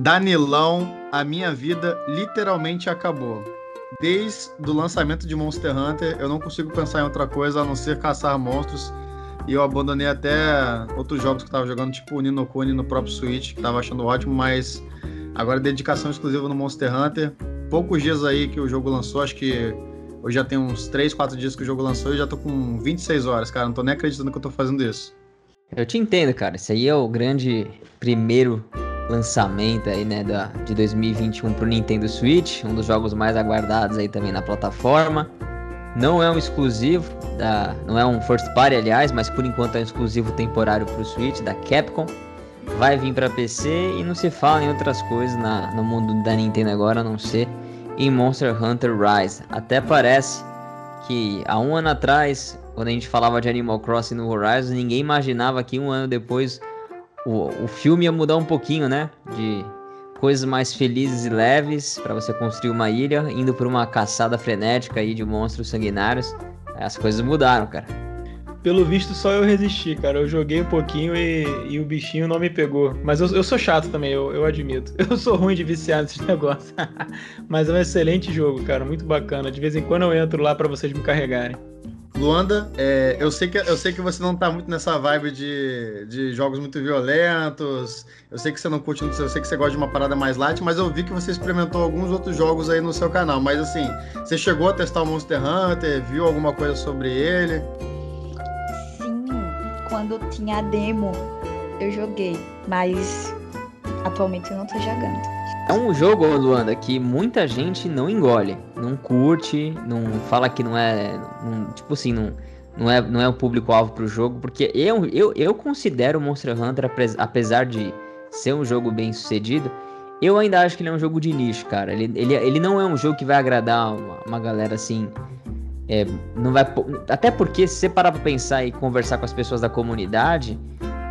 Danilão, a minha vida literalmente acabou. Desde o lançamento de Monster Hunter, eu não consigo pensar em outra coisa a não ser caçar monstros. E eu abandonei até outros jogos que eu tava jogando, tipo o Nino Kuni no próprio Switch, que tava achando ótimo, mas agora dedicação exclusiva no Monster Hunter. Poucos dias aí que o jogo lançou, acho que hoje já tem uns 3, 4 dias que o jogo lançou e já tô com 26 horas, cara. Não tô nem acreditando que eu tô fazendo isso. Eu te entendo, cara. Esse aí é o grande primeiro lançamento aí, né, da, de 2021 pro Nintendo Switch, um dos jogos mais aguardados aí também na plataforma. Não é um exclusivo, da, não é um first party, aliás, mas por enquanto é um exclusivo temporário pro Switch da Capcom. Vai vir para PC e não se fala em outras coisas na, no mundo da Nintendo agora, a não ser em Monster Hunter Rise. Até parece que há um ano atrás, quando a gente falava de Animal Crossing no Horizon, ninguém imaginava que um ano depois o, o filme ia mudar um pouquinho, né? De coisas mais felizes e leves para você construir uma ilha, indo por uma caçada frenética aí de monstros sanguinários. As coisas mudaram, cara. Pelo visto, só eu resisti, cara. Eu joguei um pouquinho e, e o bichinho não me pegou. Mas eu, eu sou chato também, eu, eu, admito. Eu sou ruim de viciar nesses negócios. Mas é um excelente jogo, cara. Muito bacana. De vez em quando eu entro lá para vocês me carregarem. Luanda, é, eu, sei que, eu sei que você não tá muito nessa vibe de, de jogos muito violentos. Eu sei que você não curte eu sei que você gosta de uma parada mais light, mas eu vi que você experimentou alguns outros jogos aí no seu canal. Mas assim, você chegou a testar o Monster Hunter, viu alguma coisa sobre ele? Sim, quando tinha a demo, eu joguei, mas atualmente eu não tô jogando. É um jogo, Luanda, que muita gente não engole, não curte, não fala que não é. Não, tipo assim, não, não é, não é o público-alvo pro jogo, porque eu, eu, eu considero Monster Hunter, apesar de ser um jogo bem sucedido, eu ainda acho que ele é um jogo de nicho, cara. Ele, ele, ele não é um jogo que vai agradar uma, uma galera assim. É, não vai, até porque, se você parar pra pensar e conversar com as pessoas da comunidade,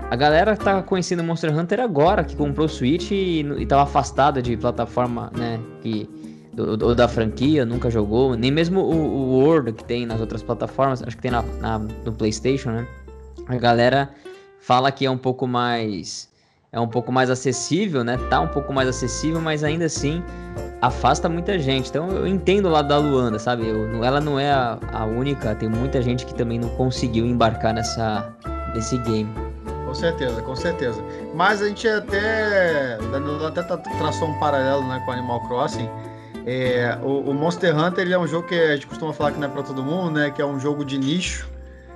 a galera tá conhecendo Monster Hunter agora, que comprou o Switch e, e tava afastada de plataforma, né? Que, do, da franquia, nunca jogou. Nem mesmo o, o World que tem nas outras plataformas, acho que tem na, na, no PlayStation, né? A galera fala que é um pouco mais. É um pouco mais acessível, né? Tá um pouco mais acessível, mas ainda assim afasta muita gente. Então eu entendo o lado da Luanda, sabe? Eu, ela não é a, a única, tem muita gente que também não conseguiu embarcar nessa, nesse game. Com certeza, com certeza. Mas a gente até. Até traçou um paralelo né, com Animal Crossing. É, o, o, Monster Hunter ele é um jogo que a gente costuma falar que não é para todo mundo, né? Que é um jogo de nicho.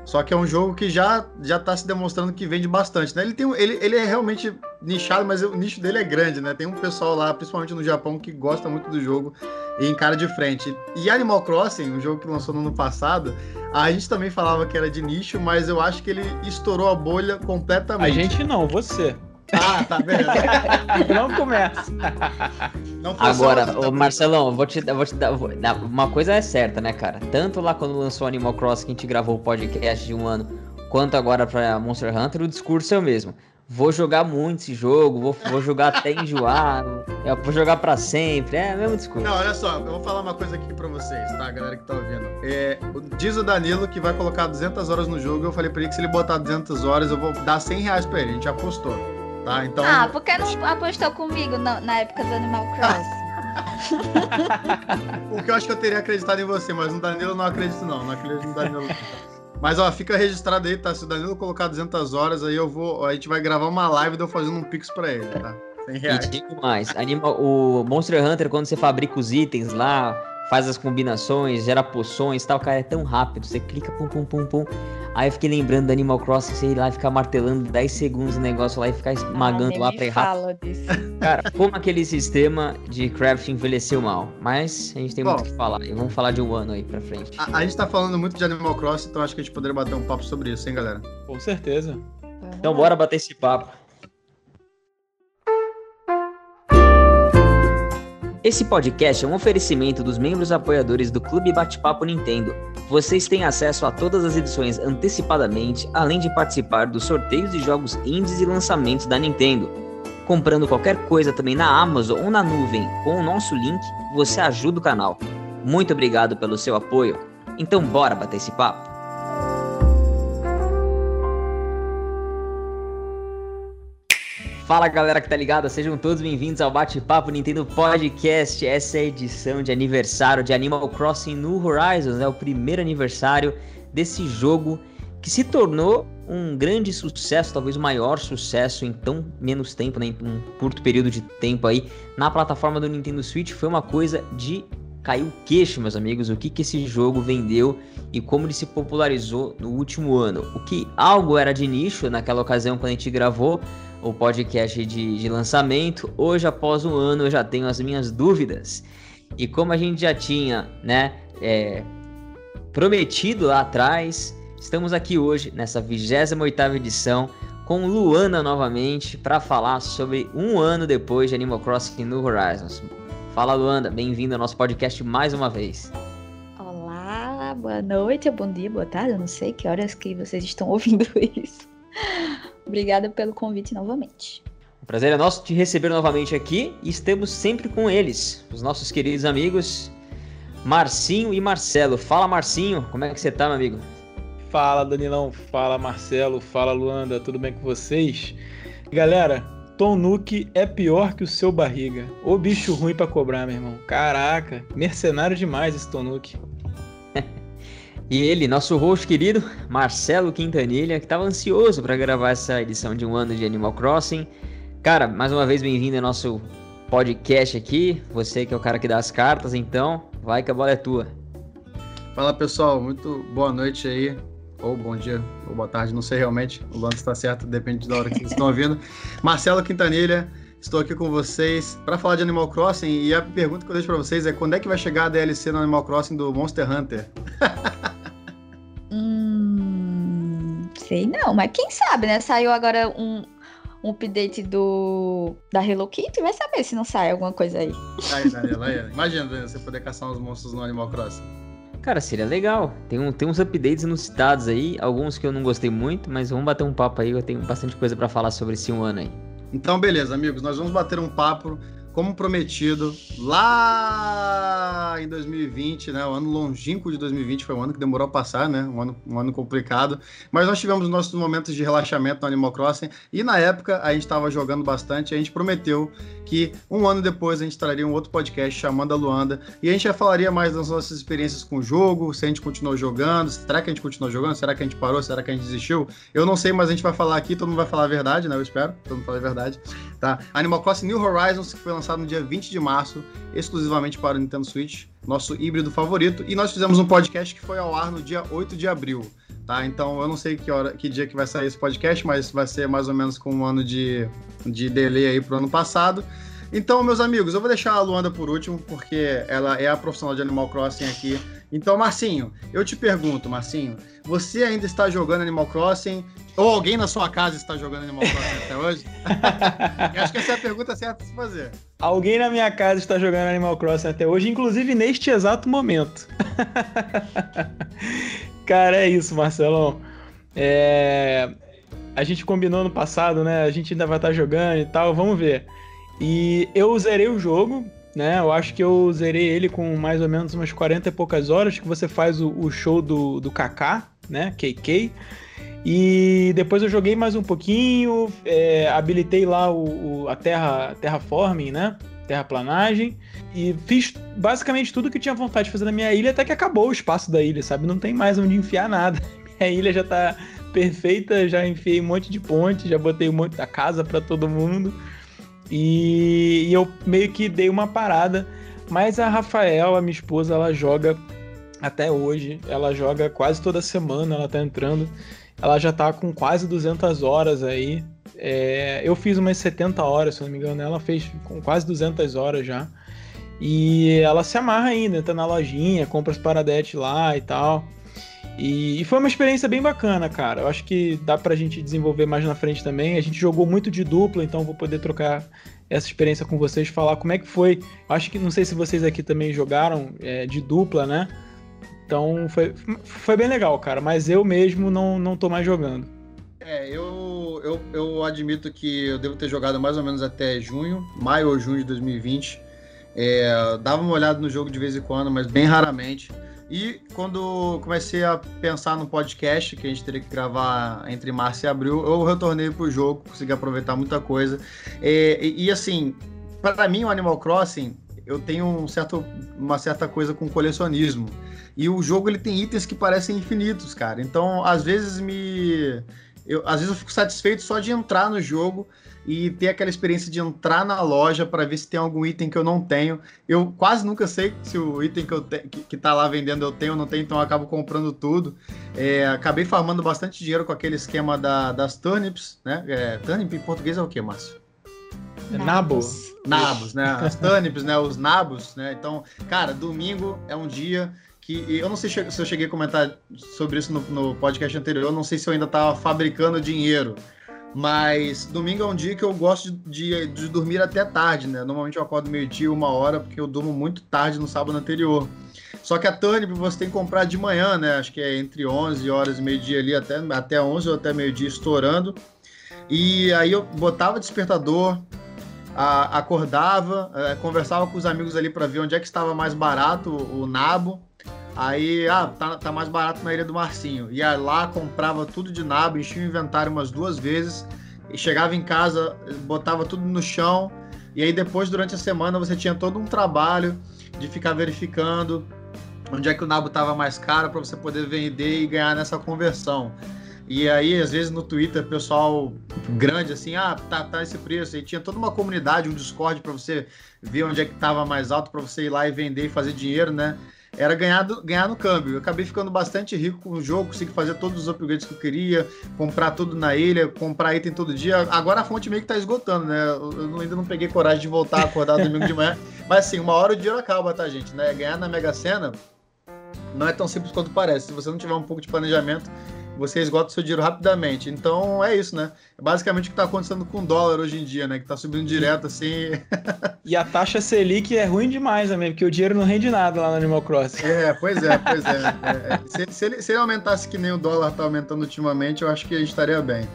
Só que é um jogo que já já está se demonstrando que vende bastante, né? Ele tem ele, ele é realmente nichado, mas o nicho dele é grande, né? Tem um pessoal lá, principalmente no Japão, que gosta muito do jogo e encara de frente. E Animal Crossing, um jogo que lançou no ano passado, a gente também falava que era de nicho, mas eu acho que ele estourou a bolha completamente. A gente não, você. Ah, tá vendo? não começa. Não Agora, ô, Marcelão, eu vou te, eu vou te dar. Vou, uma coisa é certa, né, cara? Tanto lá quando lançou Animal Crossing, que a gente gravou o podcast de um ano, quanto agora pra Monster Hunter, o discurso é o mesmo vou jogar muito esse jogo, vou, vou jogar até enjoar, vou jogar para sempre. É o mesmo discurso. Não, olha só, eu vou falar uma coisa aqui para vocês, tá, galera que tá ouvindo. É, diz o Danilo que vai colocar 200 horas no jogo. Eu falei para ele que se ele botar 200 horas, eu vou dar 100 reais pra ele. A gente apostou, tá? Então. Ah, por que não apostou comigo na, na época do Animal Crossing? Porque eu acho que eu teria acreditado em você, mas no Danilo eu não acredito, não. Não acredito no Danilo. Mas ó, fica registrado aí, tá? Se o Danilo colocar 200 horas, aí eu vou. A gente vai gravar uma live de eu fazendo um pix pra ele, tá? 100 reais. E digo mais: anima, o Monster Hunter, quando você fabrica os itens lá, faz as combinações, gera poções e tal, cara, é tão rápido. Você clica, pum, pum, pum, pum. Aí eu fiquei lembrando do Animal Crossing, você ir lá e ficar martelando 10 segundos o negócio lá e ficar esmagando ah, lá pra errar. Cara, como aquele sistema de craft envelheceu mal. Mas a gente tem Bom, muito o que falar. E vamos falar de um ano aí pra frente. A, a, gente tá falando muito de Animal Crossing, então acho que a gente poderia bater um papo sobre isso, hein, galera? Com certeza. Então bora bater esse papo. Esse podcast é um oferecimento dos membros apoiadores do Clube Bate-Papo Nintendo. Vocês têm acesso a todas as edições antecipadamente, além de participar dos sorteios de jogos indies e lançamentos da Nintendo. Comprando qualquer coisa também na Amazon ou na nuvem com o nosso link, você ajuda o canal. Muito obrigado pelo seu apoio. Então bora bater esse papo. Fala galera que tá ligada, sejam todos bem-vindos ao Bate-Papo Nintendo Podcast. Essa é a edição de aniversário de Animal Crossing New Horizons, é o primeiro aniversário desse jogo que se tornou um grande sucesso, talvez o maior sucesso em tão menos tempo, né, em um curto período de tempo aí, na plataforma do Nintendo Switch. Foi uma coisa de cair o queixo, meus amigos, o que, que esse jogo vendeu e como ele se popularizou no último ano. O que algo era de nicho naquela ocasião quando a gente gravou o podcast de, de lançamento, hoje após um ano eu já tenho as minhas dúvidas. E como a gente já tinha, né, é, prometido lá atrás, Estamos aqui hoje, nessa 28ª edição, com Luana novamente, para falar sobre um ano depois de Animal Crossing New Horizons. Fala, Luana, bem-vindo ao nosso podcast mais uma vez. Olá, boa noite, bom dia, boa tarde, eu não sei que horas que vocês estão ouvindo isso. Obrigada pelo convite novamente. O prazer é nosso te receber novamente aqui e estamos sempre com eles, os nossos queridos amigos Marcinho e Marcelo. Fala, Marcinho, como é que você tá, meu amigo? Fala Danilão, fala Marcelo, fala Luanda, tudo bem com vocês? Galera, Tom Nook é pior que o seu barriga. O bicho ruim para cobrar, meu irmão. Caraca, mercenário demais esse Tom Nook. E ele, nosso host querido, Marcelo Quintanilha, que estava ansioso para gravar essa edição de um ano de Animal Crossing. Cara, mais uma vez bem-vindo ao nosso podcast aqui. Você que é o cara que dá as cartas, então vai que a bola é tua. Fala pessoal, muito boa noite aí ou bom dia, ou boa tarde, não sei realmente. O lance está certo, depende da hora que vocês estão ouvindo. Marcelo Quintanilha, estou aqui com vocês para falar de Animal Crossing. E a pergunta que eu deixo para vocês é: quando é que vai chegar a DLC no Animal Crossing do Monster Hunter? sei não, mas quem sabe, né? Saiu agora um, um update do da Hello Kitty, vai saber se não sai alguma coisa aí. Daniela, aí. Imagina você poder caçar uns monstros no Animal Crossing. Cara, seria legal. Tem, um, tem uns updates inusitados aí, alguns que eu não gostei muito, mas vamos bater um papo aí, eu tenho bastante coisa para falar sobre esse um ano aí. Então, beleza, amigos, nós vamos bater um papo como prometido, lá em 2020, né? O ano longínquo de 2020 foi um ano que demorou a passar, né? Um ano, um ano complicado. Mas nós tivemos nossos momentos de relaxamento no Animal Crossing e na época a gente estava jogando bastante. A gente prometeu que um ano depois a gente traria um outro podcast chamando a Luanda e a gente já falaria mais das nossas experiências com o jogo, se a gente continuou jogando, será que a gente continuou jogando, será que a gente parou, será que a gente desistiu? Eu não sei, mas a gente vai falar aqui, todo mundo vai falar a verdade, né? Eu espero, todo mundo fala a verdade, tá? Animal Crossing New Horizons, que foi lançado lançado no dia 20 de março, exclusivamente para o Nintendo Switch, nosso híbrido favorito. E nós fizemos um podcast que foi ao ar no dia 8 de abril. Tá, então eu não sei que hora, que dia que vai sair esse podcast, mas vai ser mais ou menos com um ano de, de delay aí pro ano passado. Então, meus amigos, eu vou deixar a Luanda por último, porque ela é a profissional de Animal Crossing aqui. Então, Marcinho, eu te pergunto, Marcinho, você ainda está jogando Animal Crossing? Ou alguém na sua casa está jogando Animal Crossing até hoje? acho que essa é a pergunta certa de se fazer. Alguém na minha casa está jogando Animal Crossing até hoje, inclusive neste exato momento. Cara, é isso, Marcelão. É... A gente combinou no passado, né? A gente ainda vai estar jogando e tal, vamos ver. E eu zerei o jogo, né? Eu acho que eu zerei ele com mais ou menos umas 40 e poucas horas, que você faz o, o show do, do Kaká, né? KK. E depois eu joguei mais um pouquinho, é, habilitei lá o, o, a terra, terraforming, né? Terraplanagem. E fiz basicamente tudo que tinha vontade de fazer na minha ilha, até que acabou o espaço da ilha, sabe? Não tem mais onde enfiar nada. Minha ilha já tá perfeita, já enfiei um monte de ponte, já botei um monte da casa para todo mundo. E, e eu meio que dei uma parada. Mas a Rafael, a minha esposa, ela joga até hoje. Ela joga quase toda semana, ela tá entrando. Ela já tá com quase 200 horas aí. É, eu fiz umas 70 horas, se não me engano. Ela fez com quase 200 horas já. E ela se amarra ainda, entra na lojinha, compra as paradetes lá e tal. E, e, foi uma experiência bem bacana, cara. Eu acho que dá pra gente desenvolver mais na frente também. A gente jogou muito de dupla, então vou poder trocar essa experiência com vocês, falar como é que foi. Acho que não sei se vocês aqui também jogaram é, de dupla, né? Então foi, foi bem legal, cara. Mas eu mesmo não, não tô mais jogando. É, eu, eu, eu admito que eu devo ter jogado mais ou menos até junho, maio ou junho de 2020. É, dava uma olhada no jogo de vez em quando, mas bem raramente. E quando comecei a pensar no podcast, que a gente teria que gravar entre março e abril, eu retornei pro jogo, consegui aproveitar muita coisa. E, e, e assim, para mim, o Animal Crossing, eu tenho um certo, uma certa coisa com colecionismo. E o jogo ele tem itens que parecem infinitos, cara. Então, às vezes me. Eu, às vezes eu fico satisfeito só de entrar no jogo e ter aquela experiência de entrar na loja para ver se tem algum item que eu não tenho. Eu quase nunca sei se o item que, eu te, que, que tá lá vendendo eu tenho ou não tenho, então eu acabo comprando tudo. É, acabei farmando bastante dinheiro com aquele esquema da, das turnips, né? É, turnip em português é o que, Márcio? É nabos. Nabos, né? As turnips, né? Os nabos, né? Então, cara, domingo é um dia que eu não sei se eu cheguei a comentar sobre isso no, no podcast anterior, eu não sei se eu ainda estava fabricando dinheiro, mas domingo é um dia que eu gosto de, de dormir até tarde, né? Normalmente eu acordo meio-dia, uma hora, porque eu durmo muito tarde no sábado anterior. Só que a Turnip você tem que comprar de manhã, né? Acho que é entre 11 horas e meio-dia ali, até, até 11 ou até meio-dia estourando. E aí eu botava despertador, a, acordava, a, conversava com os amigos ali para ver onde é que estava mais barato o, o nabo. Aí, ah, tá, tá mais barato na Ilha do Marcinho. Ia lá, comprava tudo de nabo, enchia o inventário umas duas vezes. E chegava em casa, botava tudo no chão. E aí depois, durante a semana, você tinha todo um trabalho de ficar verificando onde é que o nabo estava mais caro para você poder vender e ganhar nessa conversão. E aí, às vezes, no Twitter, pessoal grande assim, ah, tá, tá esse preço. E tinha toda uma comunidade, um Discord para você ver onde é que estava mais alto para você ir lá e vender e fazer dinheiro, né? Era ganhar, do, ganhar no câmbio. Eu acabei ficando bastante rico com o jogo, consegui fazer todos os upgrades que eu queria, comprar tudo na ilha, comprar item todo dia. Agora a fonte meio que tá esgotando, né? Eu ainda não peguei coragem de voltar a acordar domingo de manhã. Mas assim, uma hora o dinheiro acaba, tá, gente? Né? Ganhar na Mega Sena não é tão simples quanto parece. Se você não tiver um pouco de planejamento, você esgota o seu dinheiro rapidamente. Então é isso, né? É basicamente o que está acontecendo com o dólar hoje em dia, né? Que está subindo direto assim. e a taxa Selic é ruim demais também, porque o dinheiro não rende nada lá no Animal Crossing. É, pois é, pois é. é, é. Se, se, ele, se ele aumentasse que nem o dólar está aumentando ultimamente, eu acho que a gente estaria bem.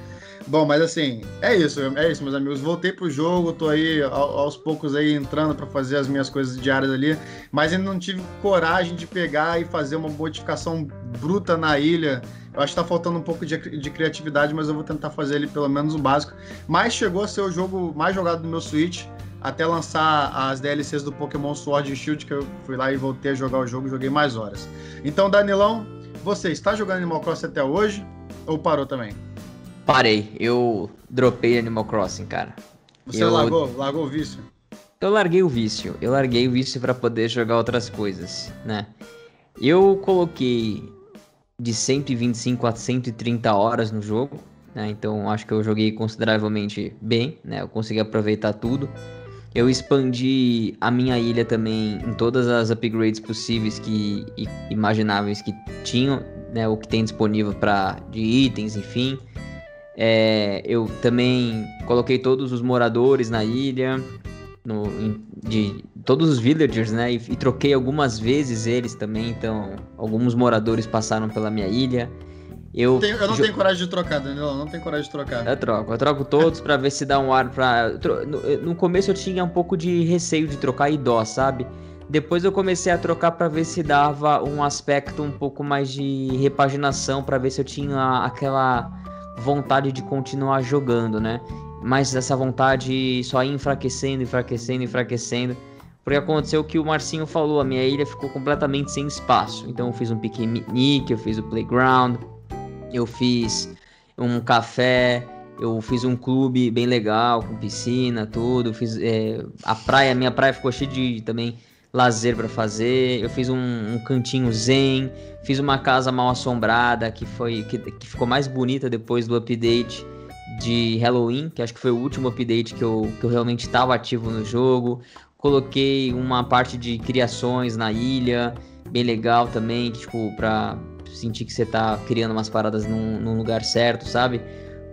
Bom, mas assim, é isso, é isso, meus amigos. Voltei pro jogo, tô aí aos poucos aí entrando para fazer as minhas coisas diárias ali, mas ainda não tive coragem de pegar e fazer uma modificação bruta na ilha. Eu acho que tá faltando um pouco de, de criatividade, mas eu vou tentar fazer ele pelo menos o básico. Mas chegou a ser o jogo mais jogado do meu Switch até lançar as DLCs do Pokémon Sword e Shield, que eu fui lá e voltei a jogar o jogo, joguei mais horas. Então, Danilão, você está jogando Animal Crossing até hoje ou parou também? Parei, eu dropei Animal Crossing, cara. Você eu... largou? Largou o vício? Eu larguei o vício. Eu larguei o vício para poder jogar outras coisas, né? Eu coloquei de 125 a 130 horas no jogo, né? Então acho que eu joguei consideravelmente bem, né? Eu consegui aproveitar tudo. Eu expandi a minha ilha também em todas as upgrades possíveis que imagináveis que tinham, né? O que tem disponível para de itens, enfim. É, eu também coloquei todos os moradores na ilha, no, de todos os villagers, né? E, e, troquei algumas vezes eles também, então alguns moradores passaram pela minha ilha. Eu, eu não tenho coragem de trocar, Danilo, não tenho coragem de trocar. Eu troco, eu troco todos para ver se dá um ar pra. No, no, começo eu tinha um pouco de receio de trocar e dó, sabe? Depois eu comecei a trocar para ver se dava um aspecto um pouco mais de repaginação, para ver se eu tinha aquela vontade de continuar jogando, né? Mas essa vontade só ia enfraquecendo, enfraquecendo, enfraquecendo. Porque aconteceu o que o Marcinho falou, a minha ilha ficou completamente sem espaço. Então eu fiz um piquenique, eu fiz o playground, eu fiz um café, eu fiz um clube bem legal, com piscina, tudo. Fiz é, a praia, minha praia ficou cheia de também lazer para fazer. Eu fiz um, um, cantinho zen, fiz uma casa mal assombrada que foi que, que, ficou mais bonita depois do update de Halloween, que acho que foi o último update que eu, que eu realmente estava ativo no jogo. Coloquei uma parte de criações na ilha, bem legal também, tipo, pra sentir que você tá criando umas paradas num, num lugar certo, sabe?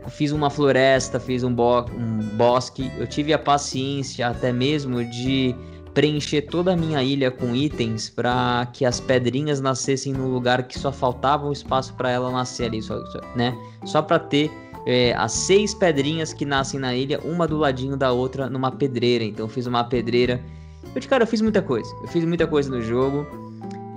fiz uma floresta, fiz um, bo um bosque. Eu tive a paciência até mesmo de preencher toda a minha ilha com itens para que as pedrinhas nascessem no lugar que só faltava um espaço para ela nascer ali, só, né? Só para ter é, as seis pedrinhas que nascem na ilha, uma do ladinho da outra numa pedreira. Então eu fiz uma pedreira. Eu, cara, eu fiz muita coisa. Eu fiz muita coisa no jogo.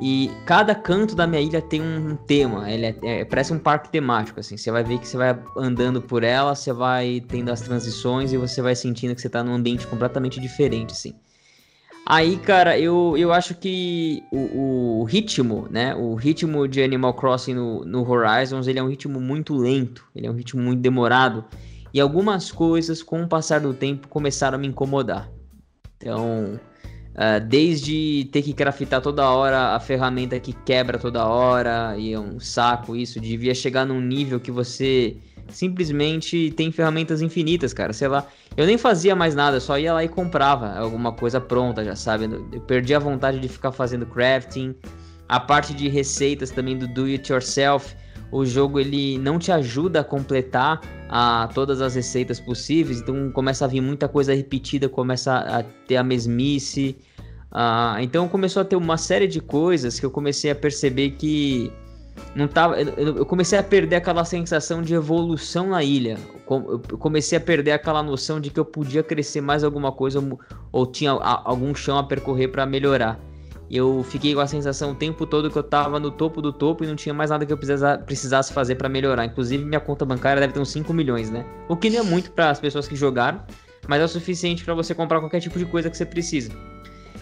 E cada canto da minha ilha tem um tema. Ele é, é, parece um parque temático, assim. Você vai ver que você vai andando por ela, você vai tendo as transições e você vai sentindo que você tá num ambiente completamente diferente, assim. Aí, cara, eu, eu acho que o, o ritmo, né? O ritmo de Animal Crossing no, no Horizons, ele é um ritmo muito lento. Ele é um ritmo muito demorado. E algumas coisas, com o passar do tempo, começaram a me incomodar. Então, Uh, desde ter que craftar toda hora a ferramenta que quebra toda hora e é um saco isso, devia chegar num nível que você simplesmente tem ferramentas infinitas, cara, sei lá. Eu nem fazia mais nada, só ia lá e comprava alguma coisa pronta, já sabe. Eu perdi a vontade de ficar fazendo crafting. A parte de receitas também do do it yourself, o jogo ele não te ajuda a completar a todas as receitas possíveis, então começa a vir muita coisa repetida, começa a ter a mesmice. Ah, então começou a ter uma série de coisas que eu comecei a perceber que não tava. Eu comecei a perder aquela sensação de evolução na ilha. Eu comecei a perder aquela noção de que eu podia crescer mais alguma coisa ou tinha algum chão a percorrer para melhorar. Eu fiquei com a sensação o tempo todo que eu tava no topo do topo e não tinha mais nada que eu precisasse fazer para melhorar. Inclusive, minha conta bancária deve ter uns 5 milhões, né? O que não é muito para as pessoas que jogaram, mas é o suficiente para você comprar qualquer tipo de coisa que você precisa.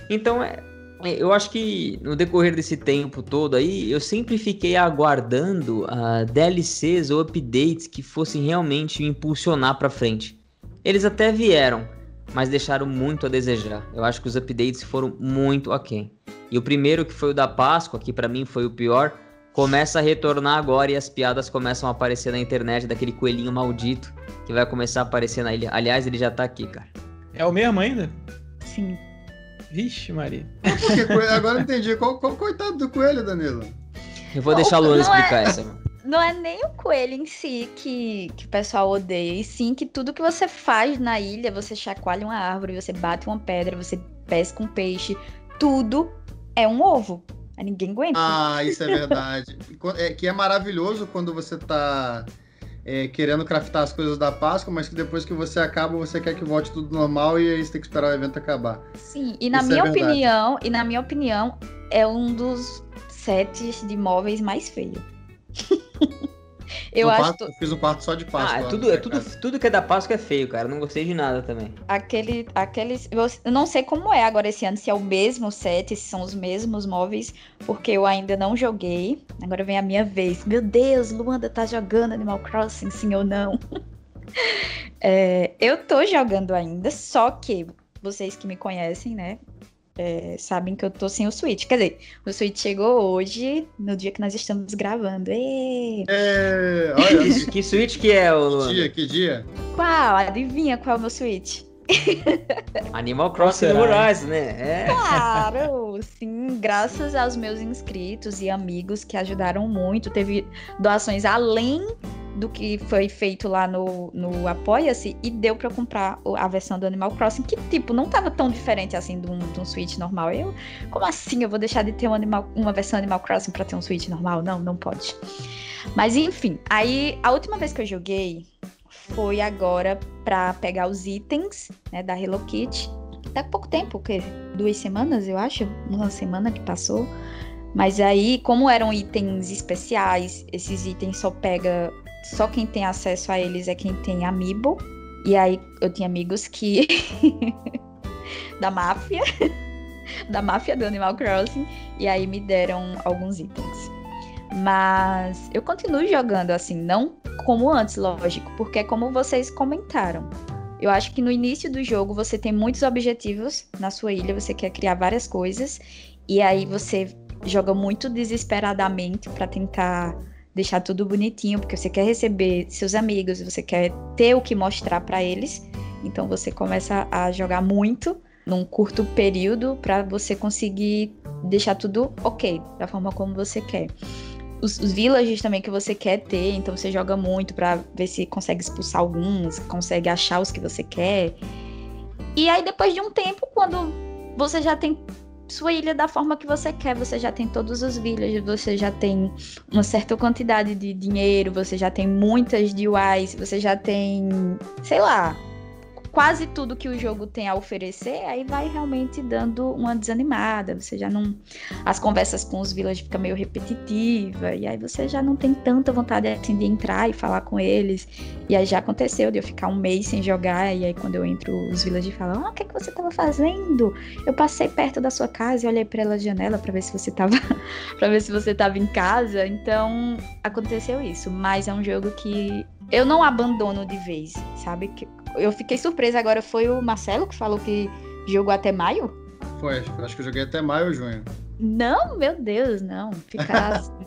Então, é, eu acho que no decorrer desse tempo todo aí, eu sempre fiquei aguardando uh, DLCs ou updates que fossem realmente impulsionar para frente. Eles até vieram, mas deixaram muito a desejar. Eu acho que os updates foram muito aquém. E o primeiro, que foi o da Páscoa, que para mim foi o pior, começa a retornar agora e as piadas começam a aparecer na internet daquele coelhinho maldito que vai começar a aparecer na ilha. Aliás, ele já tá aqui, cara. É o mesmo ainda? Sim. Vixe, Maria. Agora eu entendi. Qual, qual coitado do coelho, Danilo? Eu vou deixar a Luana explicar é... essa. Não é nem o coelho em si que, que o pessoal odeia, e sim que tudo que você faz na ilha, você chacoalha uma árvore, você bate uma pedra, você pesca um peixe, tudo é um ovo. Ninguém aguenta. Ah, isso é verdade. é, que é maravilhoso quando você tá é, querendo craftar as coisas da Páscoa, mas que depois que você acaba, você quer que volte tudo normal e aí você tem que esperar o evento acabar. Sim, e na Isso minha é opinião, e na minha opinião, é um dos sets de móveis mais feio. Eu, acho. eu fiz um quarto só de Páscoa. Ah, é tudo, é tudo, tudo que é da Páscoa é feio, cara. Não gostei de nada também. Aquele, aqueles. Eu não sei como é agora esse ano, se é o mesmo set, se são os mesmos móveis, porque eu ainda não joguei. Agora vem a minha vez. Meu Deus, Luanda tá jogando Animal Crossing, sim ou não? é, eu tô jogando ainda, só que vocês que me conhecem, né? É, sabem que eu tô sem o Switch. Quer dizer, o Switch chegou hoje, no dia que nós estamos gravando. É, olha, que Switch que é, o Que dia? Que dia? Qual? Adivinha qual é o meu Switch? Animal Crossing Horizon, né? É. Claro, sim, graças aos meus inscritos e amigos que ajudaram muito, teve doações além do que foi feito lá no, no Apoia-se e deu para comprar a versão do Animal Crossing, que, tipo, não tava tão diferente assim de um, de um Switch normal. Eu, como assim eu vou deixar de ter um animal, uma versão Animal Crossing para ter um Switch normal? Não, não pode. Mas enfim, aí a última vez que eu joguei foi agora para pegar os itens né, da Hello Kitty. Dá pouco tempo, o quê? Duas semanas, eu acho? Uma semana que passou. Mas aí, como eram itens especiais, esses itens só pega só quem tem acesso a eles é quem tem Amiibo. E aí eu tinha amigos que. da máfia. da máfia do Animal Crossing. E aí me deram alguns itens. Mas eu continuo jogando assim, não como antes, lógico, porque é como vocês comentaram. Eu acho que no início do jogo você tem muitos objetivos na sua ilha, você quer criar várias coisas, e aí você joga muito desesperadamente para tentar deixar tudo bonitinho, porque você quer receber seus amigos, você quer ter o que mostrar para eles. Então você começa a jogar muito num curto período para você conseguir deixar tudo ok, da forma como você quer. Os, os villages também que você quer ter, então você joga muito para ver se consegue expulsar alguns, consegue achar os que você quer. E aí depois de um tempo, quando você já tem sua ilha da forma que você quer. Você já tem todos os villages, você já tem uma certa quantidade de dinheiro, você já tem muitas DUIs, você já tem, sei lá, quase tudo que o jogo tem a oferecer, aí vai realmente dando uma desanimada. Você já não. As conversas com os villagers ficam meio repetitiva, e aí você já não tem tanta vontade assim, de entrar e falar com eles. E aí já aconteceu de eu ficar um mês sem jogar, e aí quando eu entro, os villagers falam: Ah, o que, é que você tava fazendo? Eu passei perto da sua casa e olhei pela janela para ver se você tava. para ver se você tava em casa. Então aconteceu isso. Mas é um jogo que eu não abandono de vez, sabe? Eu fiquei surpresa agora. Foi o Marcelo que falou que jogou até maio? Foi, acho que eu joguei até maio ou junho. Não, meu Deus, não. Ficar assim,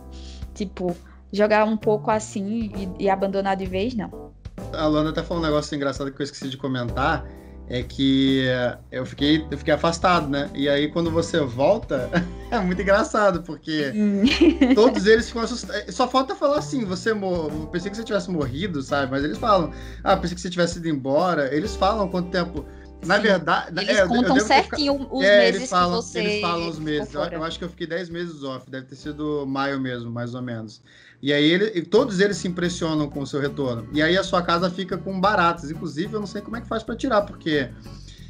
tipo, jogar um pouco assim e, e, abandonar de vez, não. A Luana até falou um negócio engraçado que eu esqueci de comentar. É que eu fiquei, eu fiquei afastado, né? E aí quando você volta, é muito engraçado, porque todos eles ficam assustados. Só falta falar assim, você morreu. Pensei que você tivesse morrido, sabe? Mas eles falam, ah, pensei que você tivesse ido embora. Eles falam quanto tempo. Na Sim. verdade. Eles é, contam certinho os é, meses falam, que você. Eles falam os meses. Eu, eu, acho que eu fiquei 10 meses off. Deve ter sido maio mesmo, mais ou menos. E aí ele, todos eles se impressionam com o seu retorno. E aí a sua casa fica com baratas. Inclusive, eu não sei como é que faz para tirar, porque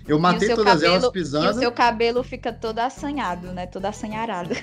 eu matei todas cabelo, elas pisando. E o seu cabelo fica todo assanhado, né? Todo assanharado.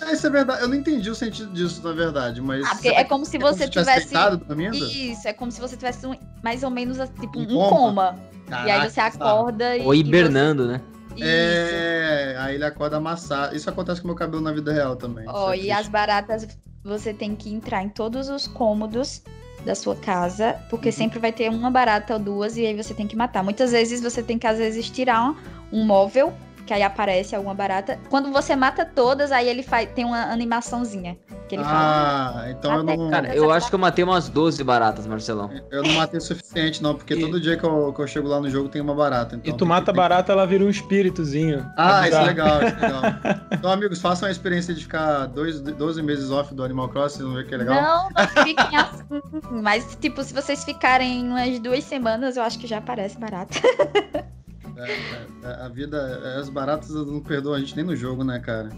É, isso é verdade. Eu não entendi o sentido disso, na verdade, mas. Ah, porque é como se você é como se tivesse. dormindo? Isso, é como se você tivesse um, mais ou menos tipo um, um coma. coma. Caraca, e aí você acorda e. Ou hibernando, você... né? É, aí ele acorda amassado. Isso acontece com o meu cabelo na vida real também. Ó, oh, e as baratas, você tem que entrar em todos os cômodos da sua casa, porque uhum. sempre vai ter uma barata ou duas e aí você tem que matar. Muitas vezes você tem que às vezes tirar um, um móvel que aí aparece alguma barata. Quando você mata todas, aí ele faz, tem uma animaçãozinha. Que ele ah, fala, então eu não. Cara, eu acho que eu matei umas 12 baratas, Marcelão. Eu não matei o suficiente, não, porque e... todo dia que eu, que eu chego lá no jogo tem uma barata. Então e tu mata a barata, ela vira um espíritozinho. Ah, isso é legal, isso é legal. então, amigos, façam a experiência de ficar dois, 12 meses off do Animal Crossing, vocês vão ver que é legal. Não, não fiquem assim. Mas, tipo, se vocês ficarem umas duas semanas, eu acho que já aparece barata. É, é, a vida, as baratas não perdoam a gente nem no jogo, né, cara?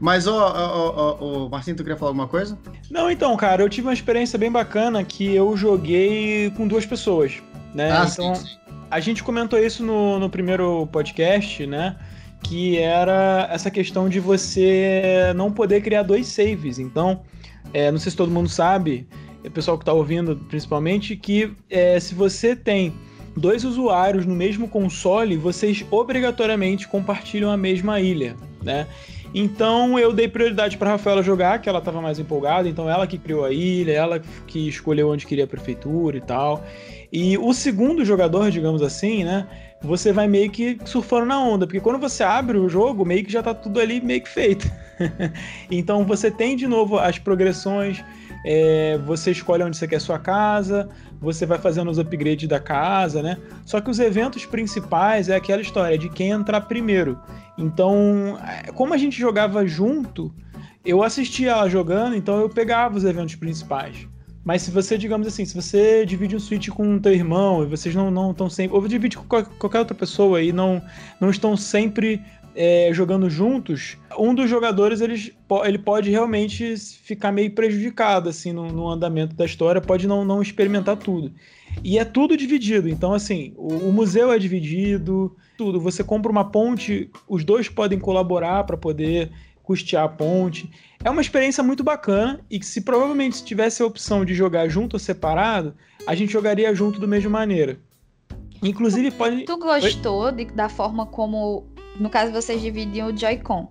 Mas, ó, ó, ó, Marcinho, tu queria falar alguma coisa? Não, então, cara, eu tive uma experiência bem bacana que eu joguei com duas pessoas, né? Ah, então, sim, sim. a gente comentou isso no, no primeiro podcast, né? Que era essa questão de você não poder criar dois saves. Então, é, não sei se todo mundo sabe, o pessoal que tá ouvindo principalmente, que é, se você tem dois usuários no mesmo console, vocês obrigatoriamente compartilham a mesma ilha, né? Então eu dei prioridade para Rafaela jogar, que ela estava mais empolgada, então ela que criou a ilha, ela que escolheu onde queria a prefeitura e tal. E o segundo jogador, digamos assim, né? Você vai meio que surfando na onda, porque quando você abre o jogo, meio que já tá tudo ali meio que feito. então você tem de novo as progressões, é, você escolhe onde você quer sua casa, você vai fazendo os upgrades da casa, né? Só que os eventos principais é aquela história de quem entrar primeiro. Então, é, como a gente jogava junto, eu assistia ela jogando, então eu pegava os eventos principais. Mas se você, digamos assim, se você divide um Switch com teu irmão e vocês não estão sempre. Ou divide com qualquer outra pessoa e não, não estão sempre é, jogando juntos, um dos jogadores ele, ele pode realmente ficar meio prejudicado assim no, no, andamento da história, pode não, não experimentar tudo. E é tudo dividido, então assim, o, o museu é dividido, tudo. Você compra uma ponte, os dois podem colaborar para poder custear a ponte. É uma experiência muito bacana e que se provavelmente se tivesse a opção de jogar junto ou separado, a gente jogaria junto da mesma maneira. Inclusive pode. Tu gostou de, da forma como no caso, vocês dividiam o Joy-Con.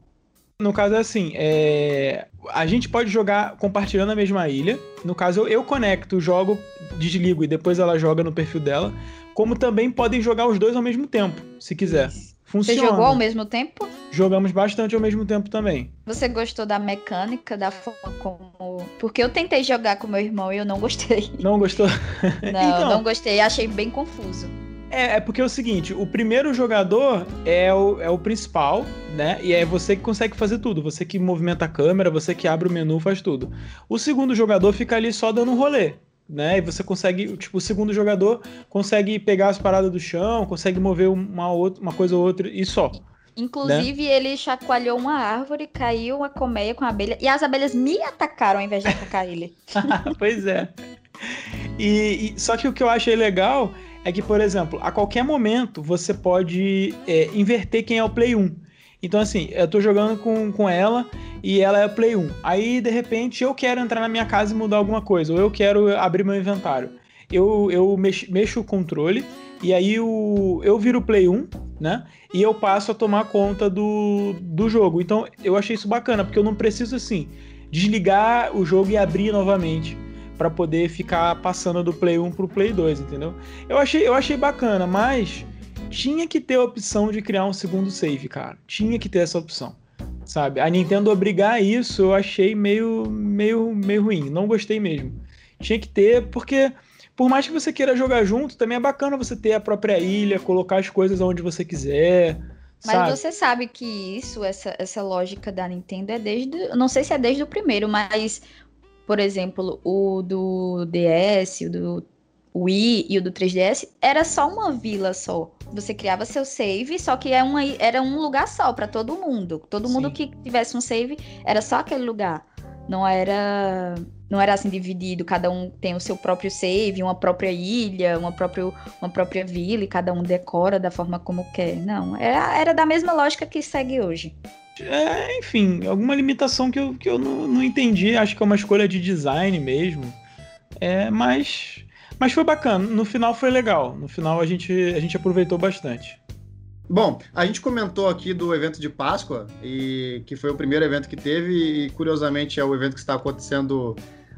No caso é assim, é... a gente pode jogar compartilhando a mesma ilha. No caso, eu, eu conecto, jogo, desligo e depois ela joga no perfil dela. Como também podem jogar os dois ao mesmo tempo, se quiser. Funciona. Você jogou ao mesmo tempo? Jogamos bastante ao mesmo tempo também. Você gostou da mecânica, da forma como. Porque eu tentei jogar com meu irmão e eu não gostei. Não gostou? Não, então... não gostei. Achei bem confuso. É, é porque é o seguinte, o primeiro jogador é o, é o principal, né? E é você que consegue fazer tudo. Você que movimenta a câmera, você que abre o menu, faz tudo. O segundo jogador fica ali só dando rolê. Né? E você consegue, tipo, o segundo jogador consegue pegar as paradas do chão, consegue mover uma, outra, uma coisa ou outra e só. Inclusive, né? ele chacoalhou uma árvore, caiu uma colmeia com a abelha, e as abelhas me atacaram ao invés de atacar ele. pois é. E, e, só que o que eu achei legal é que, por exemplo, a qualquer momento você pode é, inverter quem é o Play 1. Então, assim, eu tô jogando com, com ela e ela é Play 1. Aí, de repente, eu quero entrar na minha casa e mudar alguma coisa, ou eu quero abrir meu inventário. Eu, eu mexo, mexo o controle e aí o, eu viro Play 1, né? E eu passo a tomar conta do, do jogo. Então, eu achei isso bacana, porque eu não preciso, assim, desligar o jogo e abrir novamente para poder ficar passando do Play 1 pro Play 2, entendeu? Eu achei, eu achei bacana, mas tinha que ter a opção de criar um segundo save, cara. Tinha que ter essa opção. Sabe? A Nintendo obrigar isso eu achei meio, meio, meio ruim. Não gostei mesmo. Tinha que ter, porque por mais que você queira jogar junto, também é bacana você ter a própria ilha, colocar as coisas onde você quiser. Mas sabe? você sabe que isso, essa, essa lógica da Nintendo é desde. Não sei se é desde o primeiro, mas, por exemplo, o do DS, o do Wii e o do 3DS, era só uma vila só. Você criava seu save, só que é uma, era um lugar só para todo mundo. Todo mundo Sim. que tivesse um save era só aquele lugar. Não era não era assim dividido, cada um tem o seu próprio save, uma própria ilha, uma própria, uma própria vila, e cada um decora da forma como quer. Não, era, era da mesma lógica que segue hoje. É, enfim, alguma limitação que eu, que eu não, não entendi. Acho que é uma escolha de design mesmo. É, mas, mas foi bacana. No final foi legal. No final a gente, a gente aproveitou bastante. Bom, a gente comentou aqui do evento de Páscoa, e que foi o primeiro evento que teve, e curiosamente é o evento que está acontecendo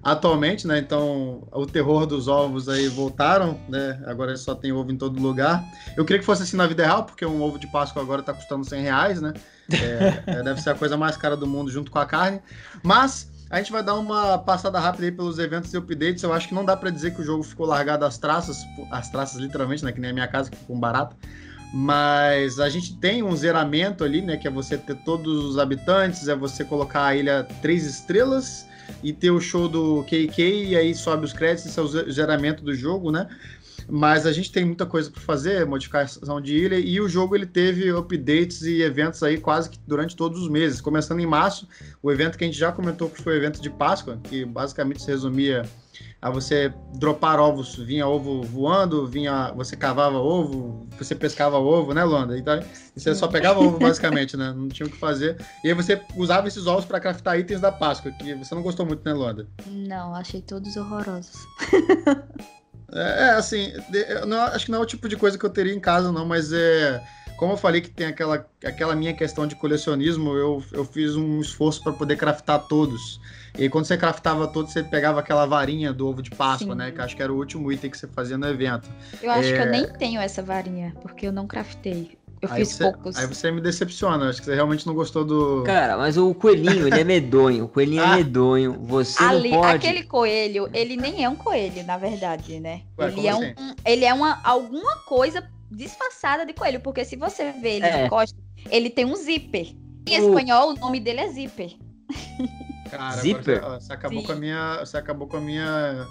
atualmente, né? Então, o terror dos ovos aí voltaram, né? Agora só tem ovo em todo lugar. Eu queria que fosse assim na vida real, porque um ovo de Páscoa agora está custando 100 reais, né? É, é, deve ser a coisa mais cara do mundo junto com a carne. Mas a gente vai dar uma passada rápida aí pelos eventos e updates. Eu acho que não dá para dizer que o jogo ficou largado às traças, às traças literalmente, né? Que nem a minha casa que ficou barata. Mas a gente tem um zeramento ali, né? Que é você ter todos os habitantes, é você colocar a ilha três estrelas e ter o show do KK e aí sobe os créditos, esse é o ze- zeramento do jogo, né? Mas a gente tem muita coisa para fazer, modificação de ilha, e o jogo ele teve updates e eventos aí quase que durante todos os meses. Começando em março, o evento que a gente já comentou que foi o evento de Páscoa, que basicamente se resumia a você dropar ovos, vinha ovo voando, vinha, você cavava ovo, você pescava ovo, né, Luanda? Então, você só pegava ovo basicamente, né? Não tinha o que fazer. E aí você usava esses ovos para craftar itens da Páscoa, que você não gostou muito, né, Luanda? Não, achei todos horrorosos. É, é, assim, não- acho que não é o tipo de coisa que eu teria em casa, não, mas é. Como eu falei que tem aquela, aquela minha questão de colecionismo, eu, eu fiz um esforço para poder craftar todos. E aí, quando você craftava todos, você pegava aquela varinha do ovo de Páscoa, Sim. né? Que acho que era o último item que você fazia no evento. Eu acho que É. eu nem tenho essa varinha, porque eu não craftei. Eu aí fiz você, poucos. Aí você me decepciona, acho que você realmente não gostou do. Cara, mas o coelhinho, ele é medonho. O coelhinho Ah. é medonho. Você Ali, não pode. aquele coelho, ele nem é um coelho, na verdade, né? Ué, ele é assim? um, ele é uma alguma coisa disfarçada de coelho, porque se você vê ele É. de costas, ele tem um zíper. Em O- espanhol, o nome dele é zíper. Cara, Zíper? Você acabou Sim. com a minha. Você acabou com a minha.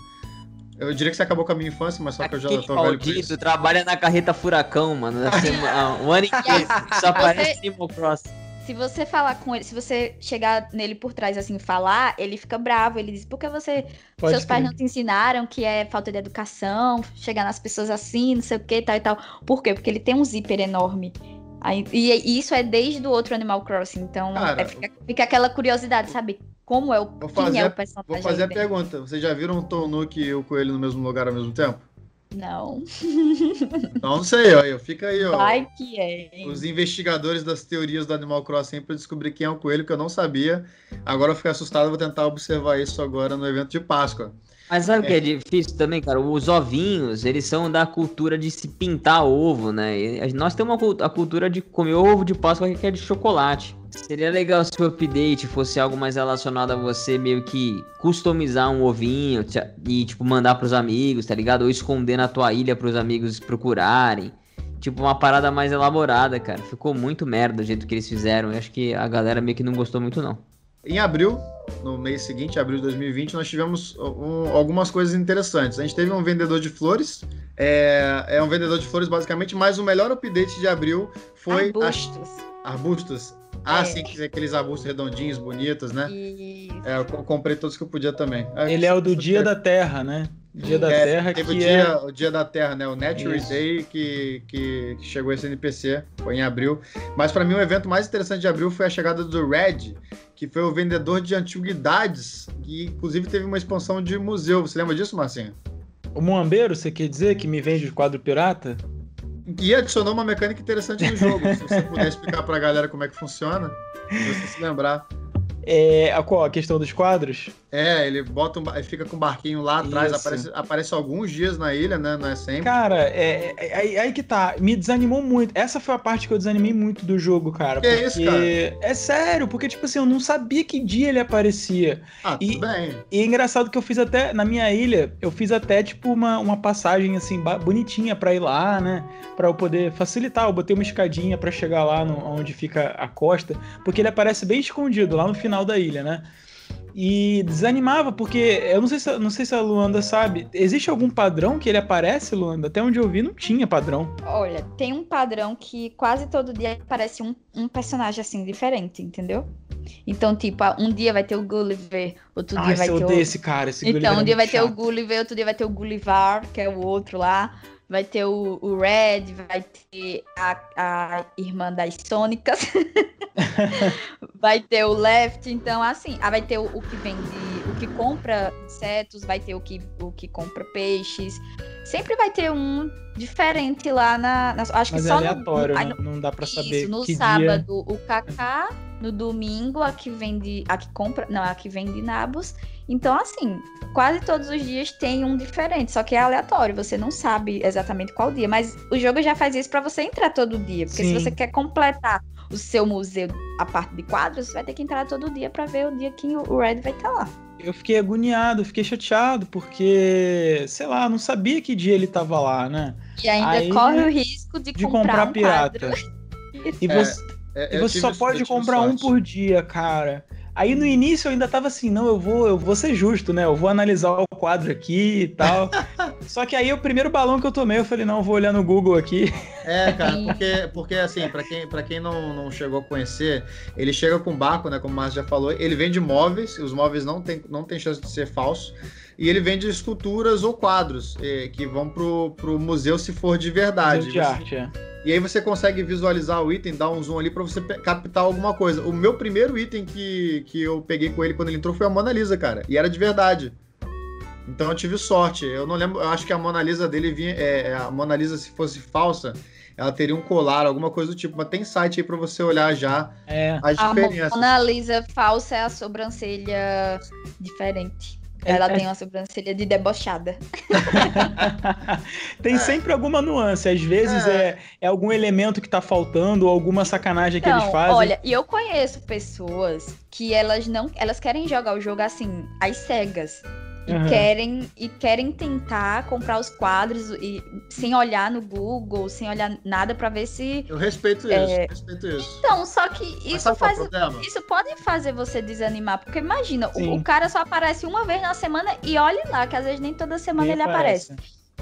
Eu diria que você acabou com a minha infância, mas só que eu já tô velho maldito isso. trabalha na carreta furacão, mano. Ser um- ano inteiro. Só aparece Animal Cross. Se você falar com ele, se você chegar nele por trás assim e falar, ele fica bravo. Ele diz: por que você. Pode seus pais não te ensinaram que é falta de educação, chegar nas pessoas assim, não sei o que, tal e tal. Por quê? Porque ele tem um zíper enorme. Aí, e, e isso é desde o outro Animal Crossing. Então, Cara, é, fica, fica aquela curiosidade, sabe? Como é o. Vou quem fazer é a- o personagem? Vou fazer a pergunta. Vocês já viram o Tom Nook e o Coelho no mesmo lugar ao mesmo tempo? Não. Então não sei, ó. Eu fica aí, ó. Vai que é. hein? Os investigadores das teorias do Animal Crossing para descobrir quem é o coelho, que eu não sabia. Agora eu fiquei assustado, vou tentar observar isso agora no evento de Páscoa. Mas sabe o que é difícil também, cara? Os ovinhos, eles são da cultura de se pintar ovo, né? E nós temos a cultura de comer ovo de Páscoa que é de chocolate. Seria legal se o update fosse algo mais relacionado a você meio que customizar um ovinho e, tipo, mandar pros amigos, tá ligado? Ou esconder na tua ilha pros amigos procurarem. Tipo, uma parada mais elaborada, cara. Ficou muito merda do jeito que eles fizeram. Eu acho que a galera meio que não gostou muito, não. Em abril, no mês seguinte, abril de 2020, nós tivemos um- algumas coisas interessantes. A gente teve um vendedor de flores, é, é um vendedor de flores basicamente, mas o melhor update de abril foi Arbustos. a- arbustos. Ah, É. sim, que- aqueles arbustos redondinhos, bonitos, né? E É, eu co- comprei todos que eu podia também. Ele é o do isso- Dia da Terra, né? Dia da É, Terra, teve que o, é... dia, o Dia da Terra, né? O Nature Isso. Day que, que, chegou esse NPC, foi em abril. Mas pra mim o evento mais interessante de abril foi a chegada do Red, que foi o vendedor de antiguidades, que inclusive teve uma expansão de museu. Você lembra disso, Marcinho? O Moambeiro, você quer dizer que me vende o quadro pirata? E adicionou uma mecânica interessante no jogo. se você puder explicar pra galera como é que funciona, se você se lembrar. É, a qual? A questão dos quadros? É, ele bota um, fica com um barquinho lá atrás, Isso. aparece, aparece alguns dias na ilha, né? Não é sempre. Cara, é, é- aí, aí que tá. Me desanimou muito. Essa foi a parte que eu desanimei muito do jogo, cara. Que porque... isso, cara? É sério, porque, tipo assim, eu não sabia que dia ele aparecia. Ah, e- tudo bem. E é engraçado que eu fiz até, na minha ilha, eu fiz até, tipo, uma, uma passagem, assim, bonitinha pra ir lá, né? Pra eu poder facilitar. Eu botei uma escadinha pra chegar lá no, onde fica a costa, porque ele aparece bem escondido, lá no final da ilha, né? E desanimava, porque eu não sei se, não sei se a Luanda sabe. Existe algum padrão que ele aparece, Luanda? Até onde eu vi, não tinha padrão. Olha, tem um padrão que quase todo dia aparece um, um personagem assim diferente, entendeu? Então, tipo, ah, um dia vai ter o Gulliver, outro Ai, dia vai ter o. esse cara, esse Então, Gulliver um é dia vai muito ter o chato. Gulliver, outro dia vai ter o Gullivar, que é o outro lá. Vai ter o, o Red, vai ter a, a irmã das Sônicas. vai ter o Left, então assim, ah, vai ter o, o que vende, o que compra insetos, vai ter o que, o que compra peixes. Sempre vai ter um diferente lá na. na- acho que Mas é só no- aleatório, no, aí né? não dá pra isso, saber no que dia... sábado o Kaká, no domingo a que vende, a que compra, não, a que vende nabos. Então assim, quase todos os dias tem um diferente, só que é aleatório, você não sabe exatamente qual dia, mas o jogo já faz isso pra você entrar todo dia, porque Sim. se você quer completar o seu museu, a parte de quadros, você vai ter que entrar todo dia pra ver o dia que o Red vai estar lá. Eu fiquei agoniado, fiquei chateado, porque, sei lá, não sabia que dia ele tava lá, né? E ainda Aí, corre o risco de, De comprar, comprar um pirata. E É, você, É, e eu você só pode comprar um sorte. por dia, cara. Aí no início eu ainda tava assim, não, eu vou, eu vou ser justo, né? Eu vou analisar o quadro aqui e tal. Só que aí o primeiro balão que eu tomei, eu falei, não, vou olhar no Google aqui. É, cara, porque, porque assim, pra quem, pra quem não, não chegou a conhecer, ele chega com barco, né? Como o Márcio já falou, ele vende móveis, os móveis não tem, não tem chance de ser falso. E ele vende esculturas ou quadros eh, que vão pro, pro museu se for de verdade. Museu de arte, é. E aí você consegue visualizar o item, dar um zoom ali pra você captar alguma coisa. O meu primeiro item que, que eu peguei com ele quando ele entrou foi a Mona Lisa, cara. E era de verdade. Então eu tive sorte. Eu não lembro, eu acho que a Mona Lisa dele vinha. é, a Mona Lisa, se fosse falsa, ela teria um colar, alguma coisa do tipo. Mas tem site aí pra você olhar já É. as A diferenças. Mona Lisa falsa é a sobrancelha diferente. É- Ela é- tem uma sobrancelha de debochada. Tem É. sempre alguma nuance. Às vezes É. é, é algum elemento que tá faltando, ou alguma sacanagem que eles Não, fazem. olha, e eu conheço pessoas que elas não, elas querem jogar o jogo assim, às cegas. E Aham. querem e querem tentar comprar os quadros e sem olhar no Google, sem olhar nada pra ver se Eu respeito isso, É. respeito isso. Então, só que isso é faz? Isso pode fazer você desanimar, porque imagina, o, o cara só aparece uma vez na semana e olhe lá, que às vezes nem toda semana Nem ele aparece.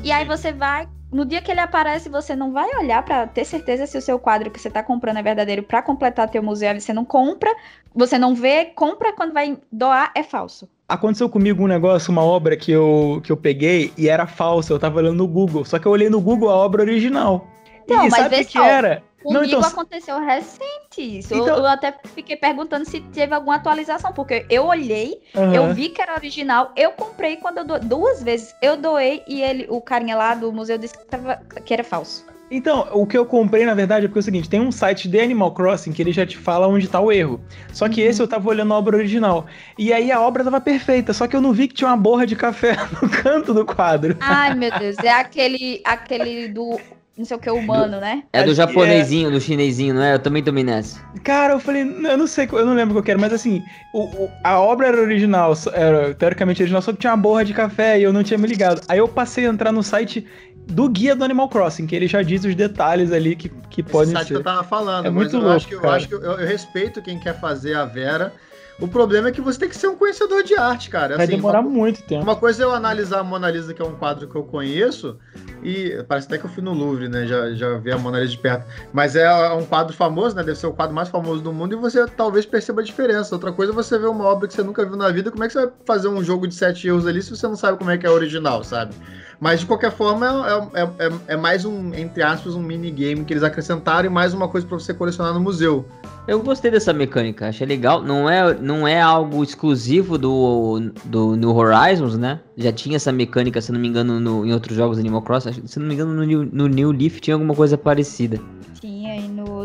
E aí você vai, no dia que ele aparece, você não vai olhar pra ter certeza se o seu quadro que você tá comprando é verdadeiro pra completar teu museu, aí você não compra, você não vê, compra quando vai doar é falso. Aconteceu comigo um negócio, uma obra que eu, que eu peguei e era falsa. Eu tava olhando no Google. Só que eu olhei no Google a obra original. Então, e mas sabe o que, era? Não, Comigo então- aconteceu recente isso. Eu- Então- Eu, até fiquei perguntando se teve alguma atualização, porque eu olhei, Aham. eu vi que era original, eu comprei quando eu do... duas vezes eu doei e ele, o carinha lá do museu disse que, tava- que era falso. Então, o que eu comprei, na verdade, é porque é o seguinte: tem um site de Animal Crossing que ele já te fala onde tá o erro. Só que esse eu tava olhando a obra original. E aí a obra tava perfeita, só que eu não vi que tinha uma borra de café no canto do quadro. Ai, meu Deus, é aquele, aquele do não sei o que humano, né? É do japonesinho, do chinesinho, não é? Eu também tomei nessa. Cara, eu falei, eu não sei, eu não lembro qual que era, mas assim, o- o- a obra era original, era teoricamente original, só que tinha uma borra de café e eu não tinha me ligado. Aí eu passei a entrar no site do guia do Animal Crossing, que ele já diz os detalhes ali que, que Esse podem site que ser. eu tava falando, É mas muito eu louco, acho que, eu, acho que eu, eu respeito quem quer fazer a Vera, O problema é que você tem que ser um conhecedor de arte, cara. Vai Assim, demorar uma, muito tempo. uma coisa é eu analisar a Mona Lisa, que é um quadro que eu conheço, e parece até que eu fui no Louvre, né? Já, já vi a Mona Lisa de perto. Mas é um quadro famoso, né? Deve ser o quadro mais famoso do mundo, e você talvez perceba a diferença. Outra coisa é você ver uma obra que você nunca viu na vida, como é que você vai fazer um jogo de sete erros ali se você não sabe como é que é original, sabe? Mas de qualquer forma, é, é, é, é mais um, entre aspas, um minigame que eles acrescentaram e mais uma coisa para você colecionar no museu. Eu gostei dessa mecânica, achei legal. Não é, não é algo exclusivo do, do New Horizons, né? Já tinha essa mecânica, se não me engano, no, em outros jogos Animal Crossing. Se não me engano, no New, no New Leaf tinha alguma coisa parecida. No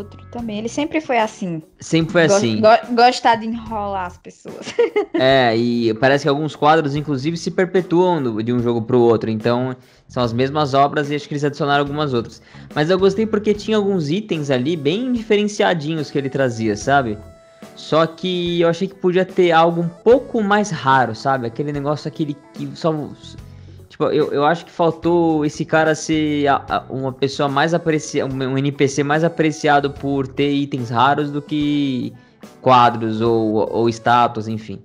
outro também. Ele sempre foi assim. Sempre foi Go- assim. go- gostar de enrolar as pessoas. É, e parece que alguns quadros, inclusive, se perpetuam do- de um jogo pro outro. Então, são as mesmas obras e acho que eles adicionaram algumas outras. Mas eu gostei porque tinha alguns itens ali bem diferenciadinhos que ele trazia, sabe? Só que eu achei que podia ter algo um pouco mais raro, sabe? Aquele negócio aquele que só. Tipo, eu, eu acho que faltou esse cara ser uma pessoa mais apreciada, um NPC mais apreciado por ter itens raros do que quadros ou, ou estátuas, enfim.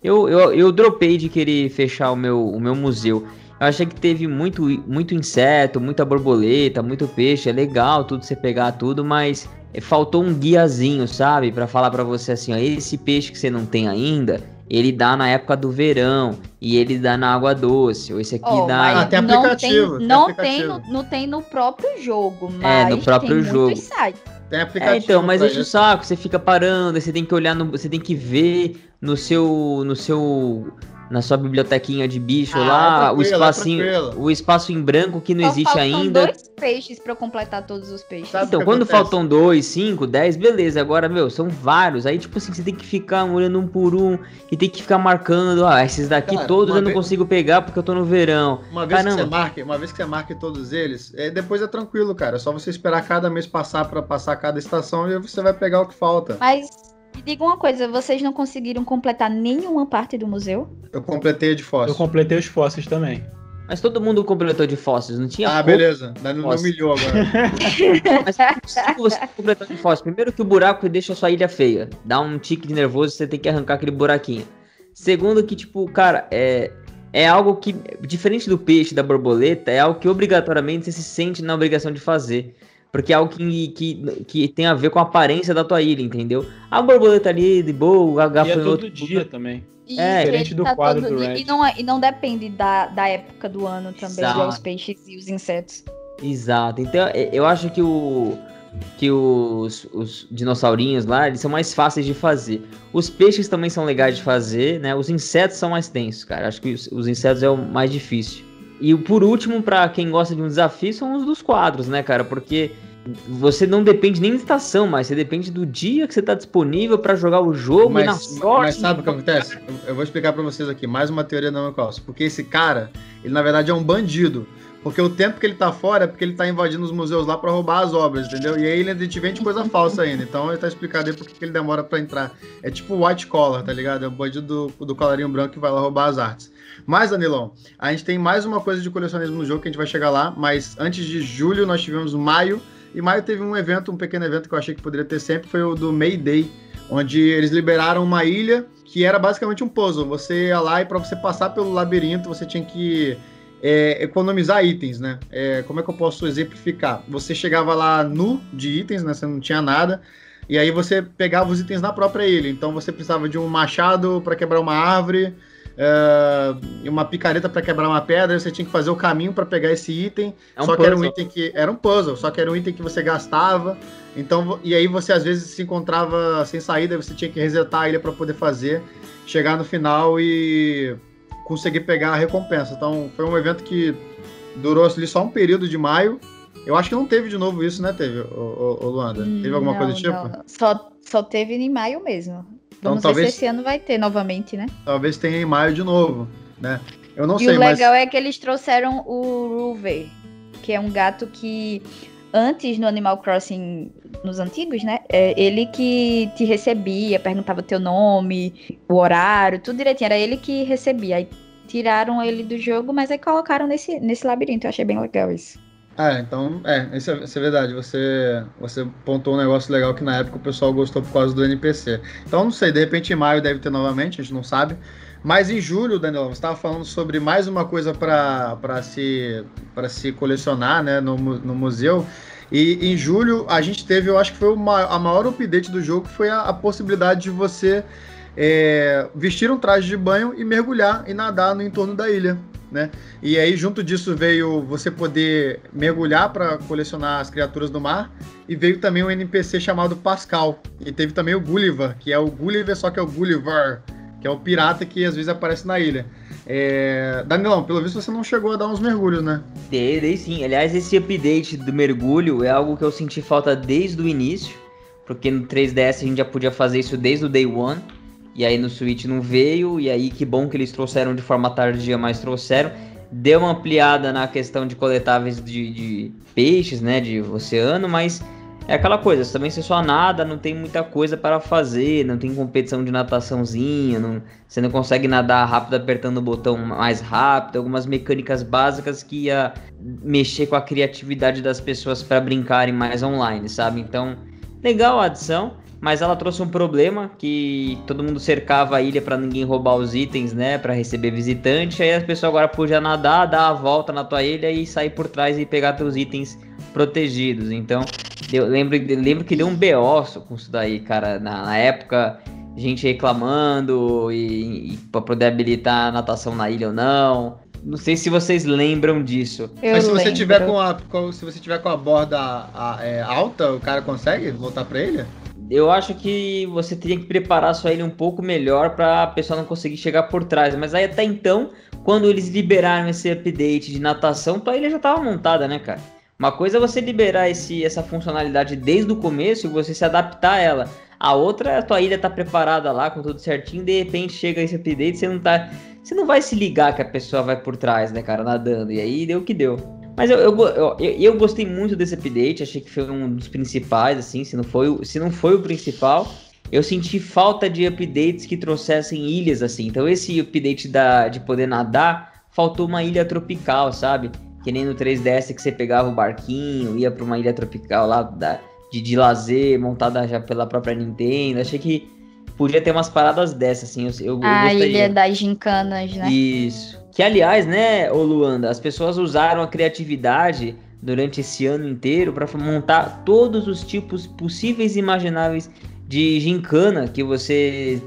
Eu, eu, eu dropei de querer fechar o meu, o meu museu. Eu achei que teve muito, muito inseto, muita borboleta, muito peixe. É legal tudo você pegar tudo, mas faltou um guiazinho, sabe? Pra falar pra você assim, ó, esse peixe que você não tem ainda, ele dá na época do verão e ele dá na água doce. Ou esse aqui Ó, dá. Ah, tem não aplicativo, tem não, aplicativo. Tem no, não tem no próprio jogo, mas É, no próprio tem jogo. muitos sites. Tem aplicativo. É, então, mas enche o isso. saco, você fica parando, você tem que olhar no. Você tem que ver no seu. no seu. Na sua bibliotequinha de bicho Ah, lá, é o é espacinho. tranquilo. o espaço em branco que não Só existe ainda. dois peixes pra eu completar todos os peixes. Sabe Então, que quando acontece? faltam dois, cinco, dez, beleza. Agora, meu, são vários. Aí, tipo assim, você tem que ficar olhando um por um e tem que ficar marcando. Ah, esses daqui Cara, todos eu não vez- consigo pegar porque eu tô no verão. Uma vez que Caramba. você marque, uma vez que você marque todos eles, é, depois é tranquilo, cara. É só você esperar cada mês passar pra passar cada estação e você vai pegar o que falta. Mas me diga uma coisa, vocês não conseguiram completar nenhuma parte do museu? Eu completei a de Eu fóssil. completei os fósseis também. Mas todo mundo completou de fósseis, não tinha Ah, beleza. Danilo não humilhou agora. Mas é você completar de fóssil. Primeiro que o buraco deixa a sua ilha feia. Dá um tique de nervoso, você tem que arrancar aquele buraquinho. Segundo que, tipo, cara, é, é algo que, diferente do peixe, da borboleta, é algo que obrigatoriamente você se sente na obrigação de fazer. Porque é algo que, que, que tem a ver com a aparência da tua ilha, entendeu? A borboleta ali, de boa, a E é gafanhoto... todo dia também. E É, diferente do quadro do e- Red. E não, é- e não depende da, da época do ano também, Exato. os peixes e os insetos. Exato. Então, é- eu acho que o que os, os dinossaurinhos lá, eles são mais fáceis de fazer. Os peixes também são legais de fazer, né? Os insetos são mais tensos, cara. Acho que os, os insetos é o mais difícil. E o por último, pra quem gosta de um desafio, são os dos quadros, né, cara? Porque você não depende nem da estação, mas você depende do dia que você tá disponível pra jogar o jogo e na Mas, sorte. mas sabe o que acontece? Eu, eu vou explicar pra vocês aqui, mais uma teoria da Cross. Porque esse cara, ele na verdade é um bandido. Porque o tempo que ele tá fora é porque ele tá invadindo os museus lá pra roubar as obras, entendeu? E aí ele te vende coisa falsa ainda. Então ele tá explicado aí porque que ele demora pra entrar. É tipo o white collar, tá ligado? É o bandido do, do colarinho branco que vai lá roubar as artes. Mas, Danilão, a gente tem mais uma coisa de colecionismo no jogo que a gente vai chegar lá. Mas antes de julho, nós tivemos maio. E maio teve um evento, um pequeno evento que eu achei que poderia ter sempre, foi o do May Day, onde eles liberaram uma ilha que era basicamente um puzzle. Você ia lá e para você passar pelo labirinto, você tinha que é, economizar itens, né? É, como é que eu posso exemplificar? Você chegava lá nu de itens, né? Você não tinha nada. E aí você pegava os itens na própria ilha. Então você precisava de um machado para quebrar uma árvore, e uma picareta para quebrar uma pedra. Você tinha que fazer o caminho para pegar esse item. É um só que era um puzzle. item que era um puzzle. Só que era um item que você gastava. Então e aí você às vezes se encontrava sem saída. Você tinha que resetar a ilha para poder fazer, chegar no final e conseguir pegar a recompensa. Então foi um evento que durou ali só um período de maio. Eu acho que não teve de novo isso, né? Teve, ô, ô, ô, Luanda? Teve alguma Não, coisa do tipo? não. Só, só teve em maio mesmo. Então, Vamos talvez- ver se esse ano vai ter novamente, né? Talvez tenha em maio de novo, né? Eu não e sei, o mas. legal é que eles trouxeram o Ruver, que é um gato que antes no Animal Crossing, nos antigos, né? é ele que te recebia, perguntava o teu nome, o horário, tudo direitinho. Era ele que recebia. Aí tiraram ele do jogo, mas aí colocaram nesse, nesse labirinto. Eu achei bem legal isso. Ah, então, é, isso é, isso é, verdade. Você, você pontou um negócio legal que na época o pessoal gostou por causa do NPC. Então, não sei, de repente em maio deve ter novamente, a gente não sabe. Mas em julho, Daniel, você estava falando sobre mais uma coisa para se, se colecionar né, no, no museu. E em julho a gente teve, eu acho que foi uma, a maior update do jogo, foi a, a possibilidade de você é, vestir um traje de banho e mergulhar e nadar no entorno da ilha. Né? E aí, junto disso, veio você poder mergulhar para colecionar as criaturas do mar. E veio também um NPC chamado Pascal. E teve também o Gulliver, que é o Gulliver, só que é o Gulliver, que é o pirata que às vezes aparece na ilha. É... Danilão, pelo visto você não chegou a dar uns mergulhos, né? Dei, dei sim. Aliás, esse update do mergulho é algo que eu senti falta desde o início. Porque no 3DS a gente já podia fazer isso desde o Day One. E aí no Switch não veio, e aí que bom que eles trouxeram de forma tardia, mas trouxeram. Deu uma ampliada na questão de coletáveis de, de peixes, né, de oceano, mas é aquela coisa, também você só nada, não tem muita coisa para fazer, não tem competição de nataçãozinha, não, você não consegue nadar rápido apertando o botão mais rápido, algumas mecânicas básicas que ia mexer com a criatividade das pessoas para brincarem mais online, sabe? Então, legal a adição mas ela trouxe um problema que todo mundo cercava a ilha para ninguém roubar os itens, né, para receber visitante. Aí as pessoas agora podiam nadar, dar a volta na tua ilha e sair por trás e pegar teus itens protegidos. Então, eu lembro, lembro que deu um BO com isso daí, cara, na, na época, gente reclamando e, e para poder habilitar a natação na ilha ou não. Não sei se vocês lembram disso. Eu Mas se você tiver com a se você tiver com a borda a, a, é, alta, o cara consegue voltar para ilha? Eu acho que você teria que preparar sua ilha um pouco melhor para a pessoa não conseguir chegar por trás. Mas aí até então, quando eles liberaram esse update de natação, tua ilha já estava montada, né, cara? Uma coisa é você liberar esse, essa funcionalidade desde o começo e você se adaptar a ela. A outra é a tua ilha tá preparada lá com tudo certinho, de repente chega esse update, você não tá. Você não vai se ligar que a pessoa vai por trás, né, cara, nadando. E aí deu o que deu. Mas eu, eu, eu, eu, gostei muito desse update, achei que foi um dos principais, assim, se não foi, se não foi o principal. Eu senti falta de updates que trouxessem ilhas, assim. Então esse update da, de poder nadar, faltou uma ilha tropical, sabe? Que nem no 3DS que você pegava o barquinho, ia para uma ilha tropical lá da, de, de lazer, montada já pela própria Nintendo. Achei que podia ter umas paradas dessas, assim. Eu, eu a ilha das gincanas, né? Isso. Que, aliás, né, ô Luanda, as pessoas usaram a criatividade durante esse ano inteiro para montar todos os tipos possíveis e imagináveis de gincana que você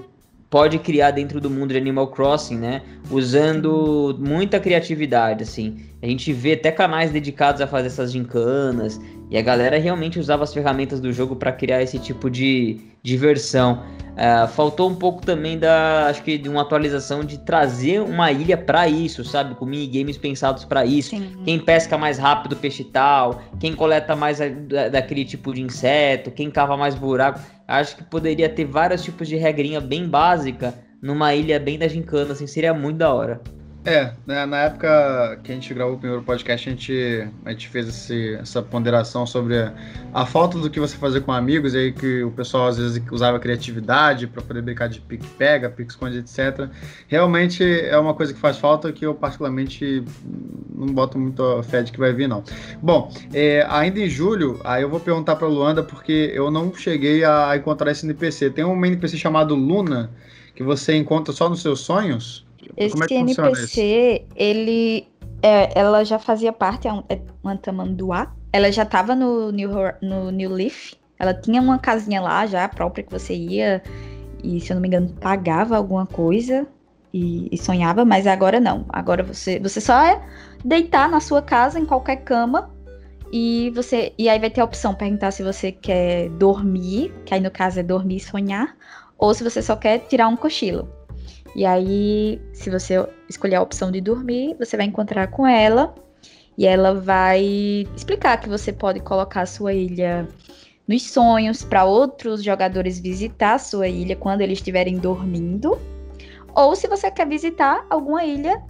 pode criar dentro do mundo de Animal Crossing, né? Usando muita criatividade, assim. A gente vê até canais dedicados a fazer essas gincanas e a galera realmente usava as ferramentas do jogo para criar esse tipo de diversão. É, faltou um pouco também da, acho que de uma atualização de trazer uma ilha para isso, sabe? Com minigames pensados para isso. Sim. Quem pesca mais rápido peixe tal, quem coleta mais a, da, daquele tipo de inseto, quem cava mais buraco. Acho que poderia ter vários tipos de regrinha bem básica numa ilha bem da gincana, assim, seria muito da hora. É, né, na época que a gente gravou o primeiro podcast, a gente, a gente fez esse, essa ponderação sobre a, a, falta do que você fazer com amigos, e aí que o pessoal às vezes usava criatividade para poder brincar de pique-pega, pique-esconde, etc. Realmente é uma coisa que faz falta que eu particularmente não boto muito fé de que vai vir, não. Bom, é, ainda em julho, aí eu vou perguntar para Luanda, porque eu não cheguei a encontrar esse NPC. Tem um NPC chamado Luna, que você encontra só nos seus sonhos, esse é NPC, ele, é, ela já fazia parte, é um, é uma tamanduá. Ela já estava no New, no New Leaf. Ela tinha uma casinha lá já própria que você ia e, se eu não me engano, pagava alguma coisa e, e sonhava, mas agora não. Agora você, você só é deitar na sua casa, em qualquer cama, e você e aí vai ter a opção perguntar se você quer dormir, que aí no caso é dormir e sonhar, ou se você só quer tirar um cochilo. E aí, se você escolher a opção de dormir, você vai encontrar com ela e ela vai explicar que você pode colocar a sua ilha nos sonhos para outros jogadores visitar a sua ilha quando eles estiverem dormindo, ou se você quer visitar alguma ilha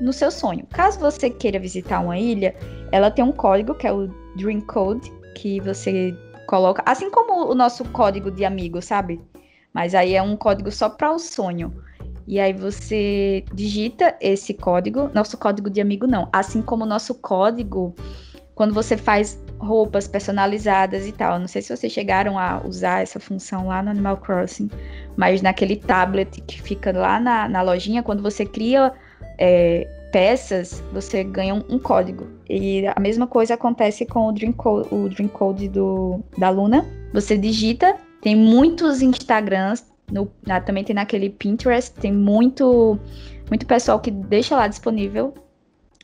no seu sonho. Caso você queira visitar uma ilha, ela tem um código que é o Dream Code que você coloca, assim como o nosso código de amigo, sabe? Mas aí é um código só para o sonho. E aí você digita esse código, nosso código de amigo não, assim como o nosso código quando você faz roupas personalizadas e tal. Não sei se vocês chegaram a usar essa função lá no Animal Crossing, mas naquele tablet que fica lá na, na lojinha, quando você cria é, peças, você ganha um, um, código. E a mesma coisa acontece com o Dream Code, o Dream Code do, da Luna. Você digita, tem muitos Instagrams, no, na, também tem naquele Pinterest, tem muito, muito pessoal que deixa lá disponível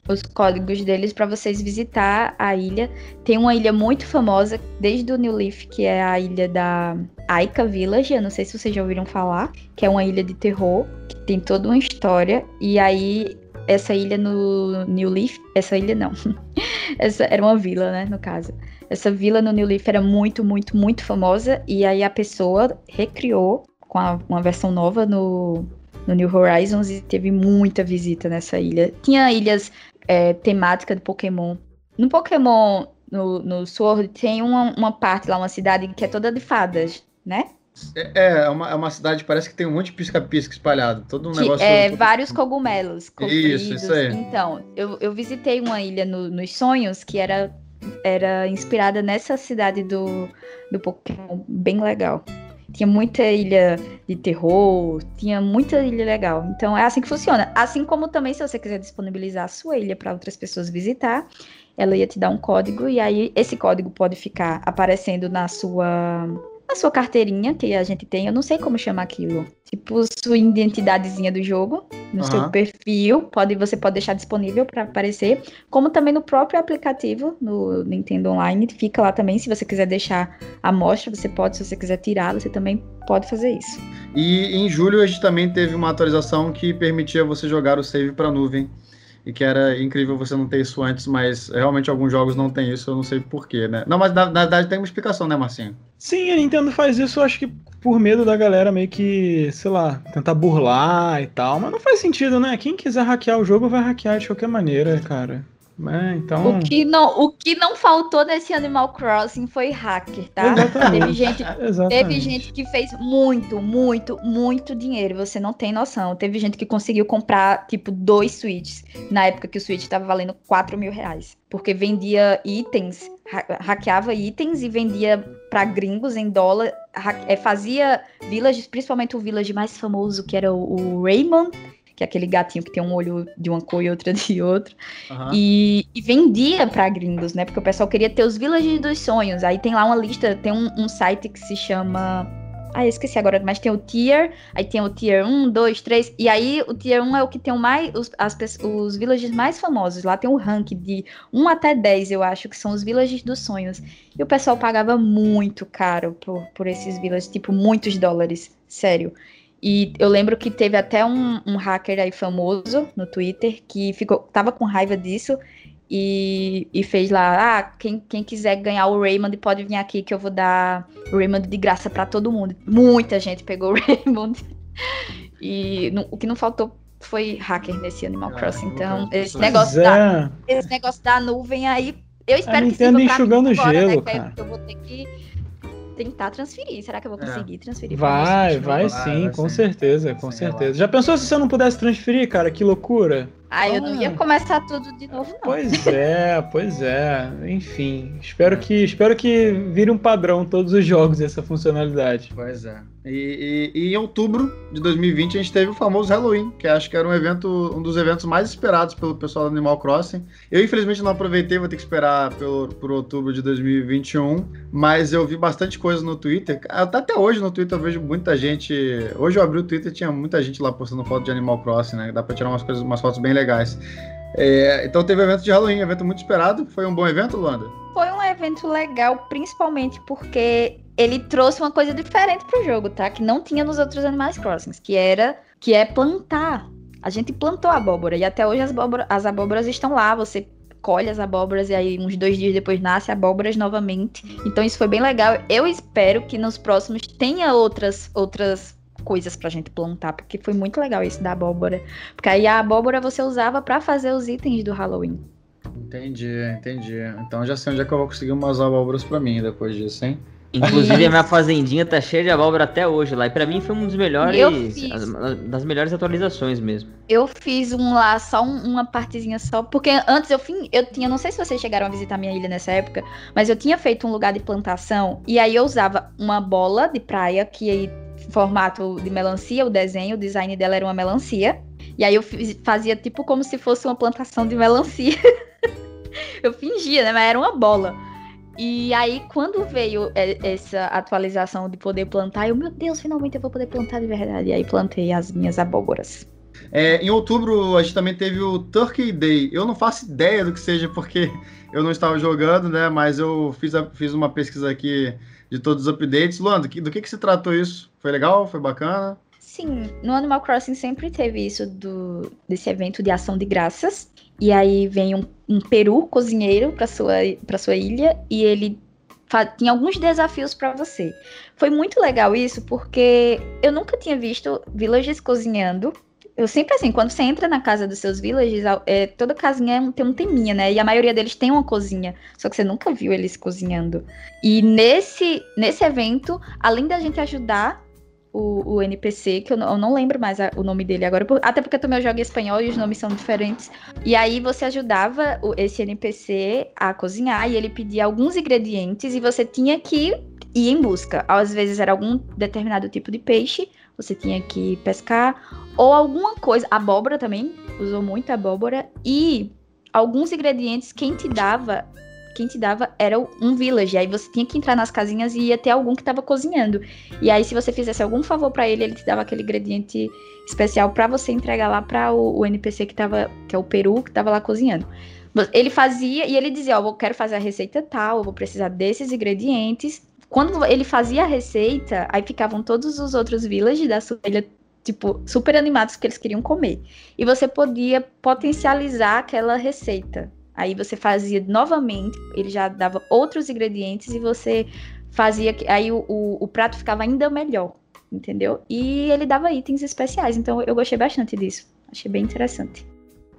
os códigos deles para vocês visitar a ilha. Tem uma ilha muito famosa desde o New Leaf, que é a ilha da Aika Village. Eu não sei se vocês já ouviram falar, que é uma ilha de terror, que tem toda uma história. E aí essa ilha no New Leaf, essa ilha não. essa era uma vila, né, no caso. Essa vila no New Leaf era muito, muito, muito famosa e aí a pessoa recriou com a, uma versão nova no no New Horizons e teve muita visita nessa ilha. Tinha ilhas é, temática de Pokémon. No Pokémon, no, no Sword, tem uma, uma parte lá, uma cidade que é toda de fadas, né? É, é uma, é uma cidade, parece que tem um monte de pisca-pisca espalhado. Todo um que negócio. É, vários cogumelos. Isso, isso aí. Então, eu, eu visitei uma ilha no, nos sonhos que era, era inspirada nessa cidade do, do Pokémon. Bem legal. Tinha muita ilha de terror, tinha muita ilha legal. Então é assim que funciona. Assim como também, se você quiser disponibilizar a sua ilha para outras pessoas visitar, ela ia te dar um código e aí esse código pode ficar aparecendo na sua na sua carteirinha que a gente tem, eu não sei como chamar aquilo. Tipo, sua identidadezinha do jogo, no uhum. seu perfil, pode, você pode deixar disponível para aparecer, como também no próprio aplicativo, no Nintendo Online, fica lá também, se você quiser deixar a amostra, você pode, se você quiser tirar, você também pode fazer isso. E em julho a gente também teve uma atualização que permitia você jogar o save para nuvem e que era incrível você não ter isso antes, mas realmente alguns jogos não tem isso, eu não sei porquê, né? Não, mas na, na verdade tem uma explicação, né, Marcinho? Sim, a Nintendo faz isso, acho que por medo da galera meio que, sei lá, tentar burlar e tal, mas não faz sentido, né? Quem quiser hackear o jogo vai hackear de qualquer maneira, cara. É, então... o, que não, o que não faltou nesse Animal Crossing foi hacker, tá? Exatamente. Teve gente, Exatamente. teve gente que fez muito, muito, muito dinheiro. Você não tem noção. Teve gente que conseguiu comprar, tipo, dois Switches. Na época que o Switch estava valendo 4 mil reais. Porque vendia itens, ha hackeava itens e vendia para gringos em dólar. É, fazia villages, principalmente o village mais famoso, que era o, o Raymond que é aquele gatinho que tem um olho de uma cor e outra de outra. Uhum. E, e, vendia para gringos, né? Porque o pessoal queria ter os Villages dos Sonhos. Aí tem lá uma lista, tem um, um site que se chama. Ah, esqueci agora, mas tem o tier, aí tem o tier 1, 2, 3, e aí o tier 1 é o que tem o mais, os, as, os villages mais famosos. Lá tem o rank de 1 até 10, eu acho, que são os villages dos sonhos. E o pessoal pagava muito caro por, por esses villages, tipo, muitos dólares, sério. E eu lembro que teve até um, um, hacker aí famoso no Twitter que ficou, tava com raiva disso e, e fez lá, ah, quem, quem quiser ganhar o Raymond pode vir aqui que eu vou dar o Raymond de graça para todo mundo. Muita gente pegou o Raymond. E no, o que não faltou foi hacker nesse Animal ah, Crossing. Então, esse negócio, é. da, esse negócio da nuvem aí, eu espero que sirva pra enxugando mim agora, gelo, né, cara. eu vou ter que tentar transferir. Será que eu vou é. conseguir é. transferir? Vai, vai, sim, vai, com sim. certeza, com sim, certeza. Já pensou se você não pudesse transferir, cara? Que loucura. Ah, eu não ia começar tudo de novo, não. Pois é, pois é. Enfim, espero que, espero que vire um padrão todos os jogos essa funcionalidade. Pois é. E, e, e, em outubro de 2020 a gente teve o famoso Halloween, que acho que era um evento, um dos eventos mais esperados pelo pessoal do Animal Crossing. Eu infelizmente não aproveitei, vou ter que esperar pelo, por outubro de 2021, mas eu vi bastante coisa no Twitter. Até hoje no Twitter eu vejo muita gente. Hoje eu abri o Twitter tinha muita gente lá postando foto de Animal Crossing, né? Dá pra tirar umas coisas, umas fotos bem legais. É, então teve evento de Halloween, evento muito esperado. Foi um bom evento, Luanda? Foi um evento legal, principalmente porque ele trouxe uma coisa diferente pro jogo, tá? Que não tinha nos outros Animais Crossings, que era que é plantar. A gente plantou abóbora e até hoje as, abóbora, as abóboras estão lá. Você colhe as abóboras e aí uns dois dias depois nasce abóboras novamente. Então isso foi bem legal. Eu espero que nos próximos tenha outras outras coisas pra gente plantar, porque foi muito legal esse da abóbora. Porque aí a abóbora você usava para fazer os itens do Halloween. Entendi, entendi. Então já sei onde é que eu vou conseguir umas abóboras para mim depois disso, hein? Inclusive, a minha fazendinha tá cheia de abóbora até hoje lá. E pra mim foi um dos melhores. fiz. Das melhores atualizações mesmo. Eu fiz um lá, só um- uma partezinha só, porque antes eu, fin- eu tinha, não sei se vocês chegaram a visitar minha ilha nessa época, mas eu tinha feito um lugar de plantação e aí eu usava uma bola de praia, que aí, formato de melancia, o desenho, o design dela era uma melancia, e aí eu fiz- fazia tipo como se fosse uma plantação de melancia. eu fingia, né, mas era uma bola. E aí, quando veio essa atualização de poder plantar, eu, meu Deus, finalmente eu vou poder plantar de verdade. E aí plantei as minhas abóboras. É, em outubro a gente também teve o Turkey Day. Eu não faço ideia do que seja porque eu não estava jogando, né? Mas eu fiz, a- fiz uma pesquisa aqui de todos os updates. Luan, do que, do que, que se tratou isso? Foi legal? Foi bacana? Sim, no Animal Crossing sempre teve isso do, desse evento de ação de graças. E aí vem um, um peru cozinheiro para sua, pra sua ilha e ele tinha alguns desafios para você. Foi muito legal isso porque eu nunca tinha visto villagers cozinhando. Eu sempre assim, quando você entra na casa dos seus villagers, a- é, toda casinha é tem um teminha, né? E a maioria deles tem uma cozinha, só que você nunca viu eles cozinhando. E nesse, nesse evento, além da gente ajudar o, o NPC, que eu não, eu não lembro mais a- o nome dele agora, por- até porque também eu jogo espanhol e os nomes são diferentes. E aí você ajudava o- esse NPC a cozinhar e ele pedia alguns ingredientes e você tinha que ir em busca. Às vezes era algum determinado tipo de peixe, você tinha que pescar, ou alguma coisa, abóbora também, usou muito abóbora, e alguns ingredientes, quem te dava quem te dava era um village. Aí você tinha que entrar nas casinhas e ia ter algum que tava cozinhando. E aí, se você fizesse algum favor pra ele, ele te dava aquele ingrediente especial pra você entregar lá pra o, o NPC que tava, que é o peru, que tava lá cozinhando. Ele fazia e ele dizia, ó, eu quero fazer a receita tal, eu vou precisar desses ingredientes. Quando ele fazia a receita, aí ficavam todos os outros villagers da sua ilha, tipo, super animados porque eles queriam comer. E você podia potencializar aquela receita. Aí você fazia novamente, ele já dava outros ingredientes e você fazia. que- Aí o, o, o prato ficava ainda melhor, entendeu? E ele dava itens especiais, então eu gostei bastante disso. Achei bem interessante.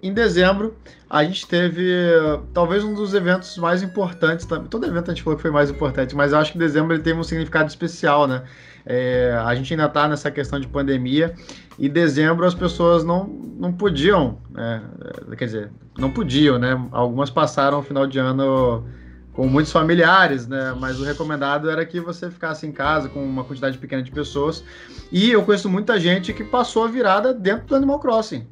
Em dezembro, a gente teve eh, talvez um dos eventos mais importantes também. Todo evento a gente falou que foi mais importante, mas eu acho que dezembro ele teve um significado especial, né? É, a gente ainda está nessa questão de pandemia e dezembro as pessoas não, não podiam, né? Eh, quer dizer, não podiam, né? Algumas passaram o final de ano com muitos familiares, né? Mas o recomendado era que você ficasse em casa com uma quantidade pequena de pessoas. E eu conheço muita gente que passou a virada dentro do Animal Crossing.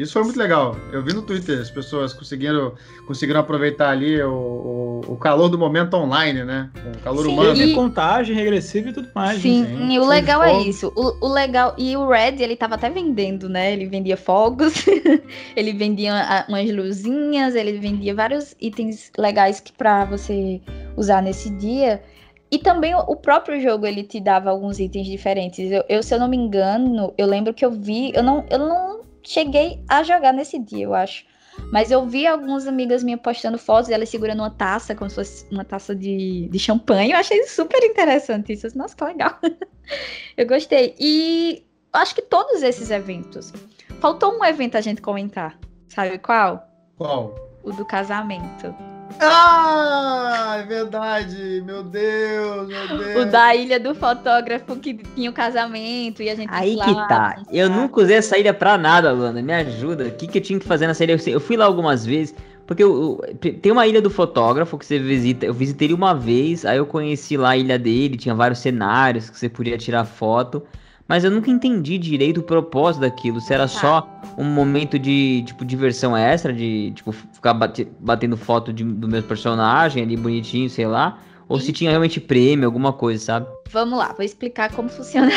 Isso foi muito legal. Eu vi no Twitter as pessoas conseguiram, conseguiram aproveitar ali o, o, o calor do momento online, né? O calor Sim, humano. E- contagem regressiva e tudo mais. Sim, né? sim. e o legal é isso. O, o legal. E o Red, ele tava até vendendo, né? Ele vendia fogos, ele vendia ah, umas luzinhas, ele vendia vários itens legais que para você usar nesse dia. E também o- o próprio jogo ele te dava alguns itens diferentes. Eu, eu, se eu não me engano, eu lembro que eu vi. Eu não, eu não cheguei a jogar nesse dia, eu acho. Mas eu vi algumas amigas minhas postando fotos, elas segurando uma taça, como se fosse uma taça de, de champanhe. Eu achei super interessante isso. Nossa, que legal. eu gostei. E acho que todos esses eventos. Faltou um evento a gente comentar. Sabe qual? Qual? O do casamento. Ah, é verdade! Meu Deus, meu Deus! O da ilha do fotógrafo que tinha o casamento e a gente Aí lá que tá. Eu nunca usei essa ilha pra nada, Luana. Me ajuda. O que, que eu tinha que fazer nessa ilha? Eu fui lá algumas vezes. Porque eu- eu- tem uma ilha do fotógrafo que você visita. Eu visitei ele uma vez, aí eu conheci lá a ilha dele, tinha vários cenários que você podia tirar foto. Mas eu nunca entendi direito o propósito daquilo. Se era só um momento de, tipo, diversão extra, de, tipo, ficar bate- batendo foto de- do meu personagem ali bonitinho, sei lá. Ou se tinha realmente prêmio, alguma coisa, sabe? Vamos lá, vou explicar como funciona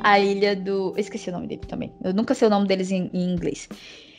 a ilha do. Eu esqueci o nome dele também. Eu nunca sei o nome deles em, em inglês.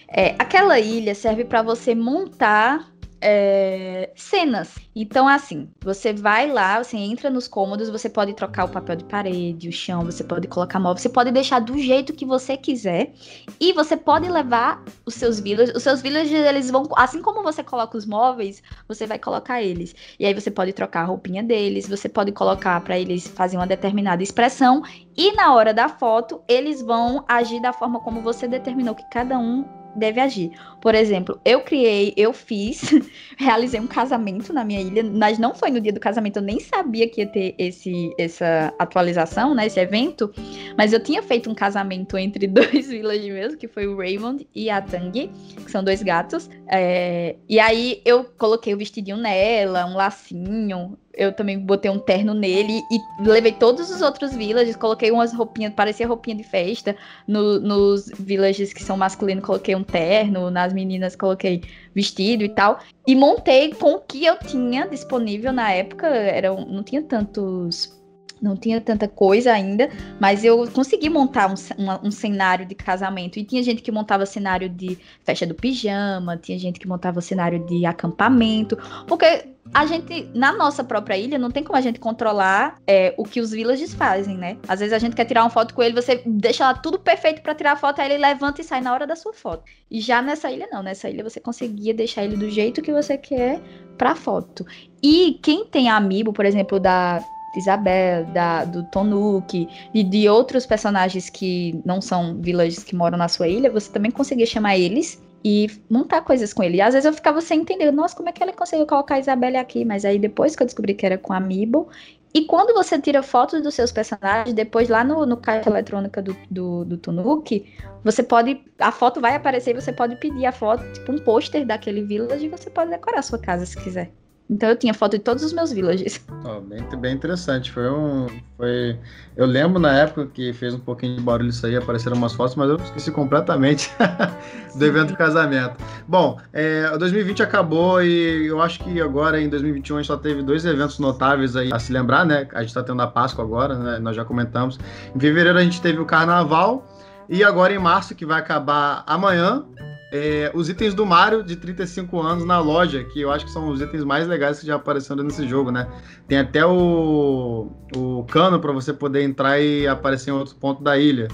É, aquela ilha serve para você montar é, cenas. Então, assim, você vai lá, você entra nos cômodos, você pode trocar o papel de parede, o chão, você pode colocar móvel, você pode deixar do jeito que você quiser. E você pode levar os seus villagers. Os seus villagers, eles vão. Assim como você coloca os móveis, você vai colocar eles. E aí você pode trocar a roupinha deles, você pode colocar para eles fazerem uma determinada expressão e na hora da foto eles vão agir da forma como você determinou que cada um deve agir. Por exemplo, eu criei, eu fiz, realizei um casamento na minha ilha, mas não foi no dia do casamento, eu nem sabia que ia ter esse, essa atualização, né, esse evento, mas eu tinha feito um casamento entre dois villagers meus, que foi o Raymond e a Tang, que são dois gatos, é, e aí eu coloquei o vestidinho nela, um lacinho, eu também botei um terno nele e levei todos os outros villages, coloquei umas roupinhas, parecia roupinha de festa. No, nos villages que são masculinos, coloquei um terno, nas meninas coloquei vestido e tal. E montei com o que eu tinha disponível na época, era, não tinha tantos não tinha tanta coisa ainda, mas eu consegui montar um, um, um, cenário de casamento. E tinha gente que montava cenário de festa do pijama, tinha gente que montava cenário de acampamento, porque a gente, na nossa própria ilha, não tem como a gente controlar é, o que os villages fazem, né? Às vezes a gente quer tirar uma foto com ele, você deixa lá tudo perfeito para tirar a foto, aí ele levanta e sai na hora da sua foto. E já nessa ilha, não. Nessa ilha você conseguia deixar ele do jeito que você quer pra foto. E quem tem amiibo, por exemplo, da Isabel, da, do Tonuki e de outros personagens que não são villages que moram na sua ilha, você também conseguia chamar eles e montar coisas com ele. E às vezes eu ficava sem entender, nossa, como é que ela conseguiu colocar a Isabelle aqui? Mas aí depois que eu descobri que era com Amiibo. E quando você tira fotos dos seus personagens, depois lá no, no caixa eletrônica do, do, do Tunuki, você pode. A foto vai aparecer e você pode pedir a foto, tipo um pôster daquele village, e você pode decorar a sua casa se quiser. Então eu tinha foto de todos os meus villages. Oh, bem, bem interessante. Foi um. Foi... Eu lembro na época que fez um pouquinho de barulho isso aí, apareceram umas fotos, mas eu esqueci completamente do evento do casamento. Bom, é, 2020 acabou e eu acho que agora em 2021 a gente só teve dois eventos notáveis aí a se lembrar, né? A gente está tendo a Páscoa agora, né? Nós já comentamos. Em fevereiro a gente teve o Carnaval. E agora em março, que vai acabar amanhã, é, os itens do Mario de 35 anos na loja, que eu acho que são os itens mais legais que já apareceram nesse jogo, né? Tem até o, o cano para você poder entrar e aparecer em outro ponto da ilha.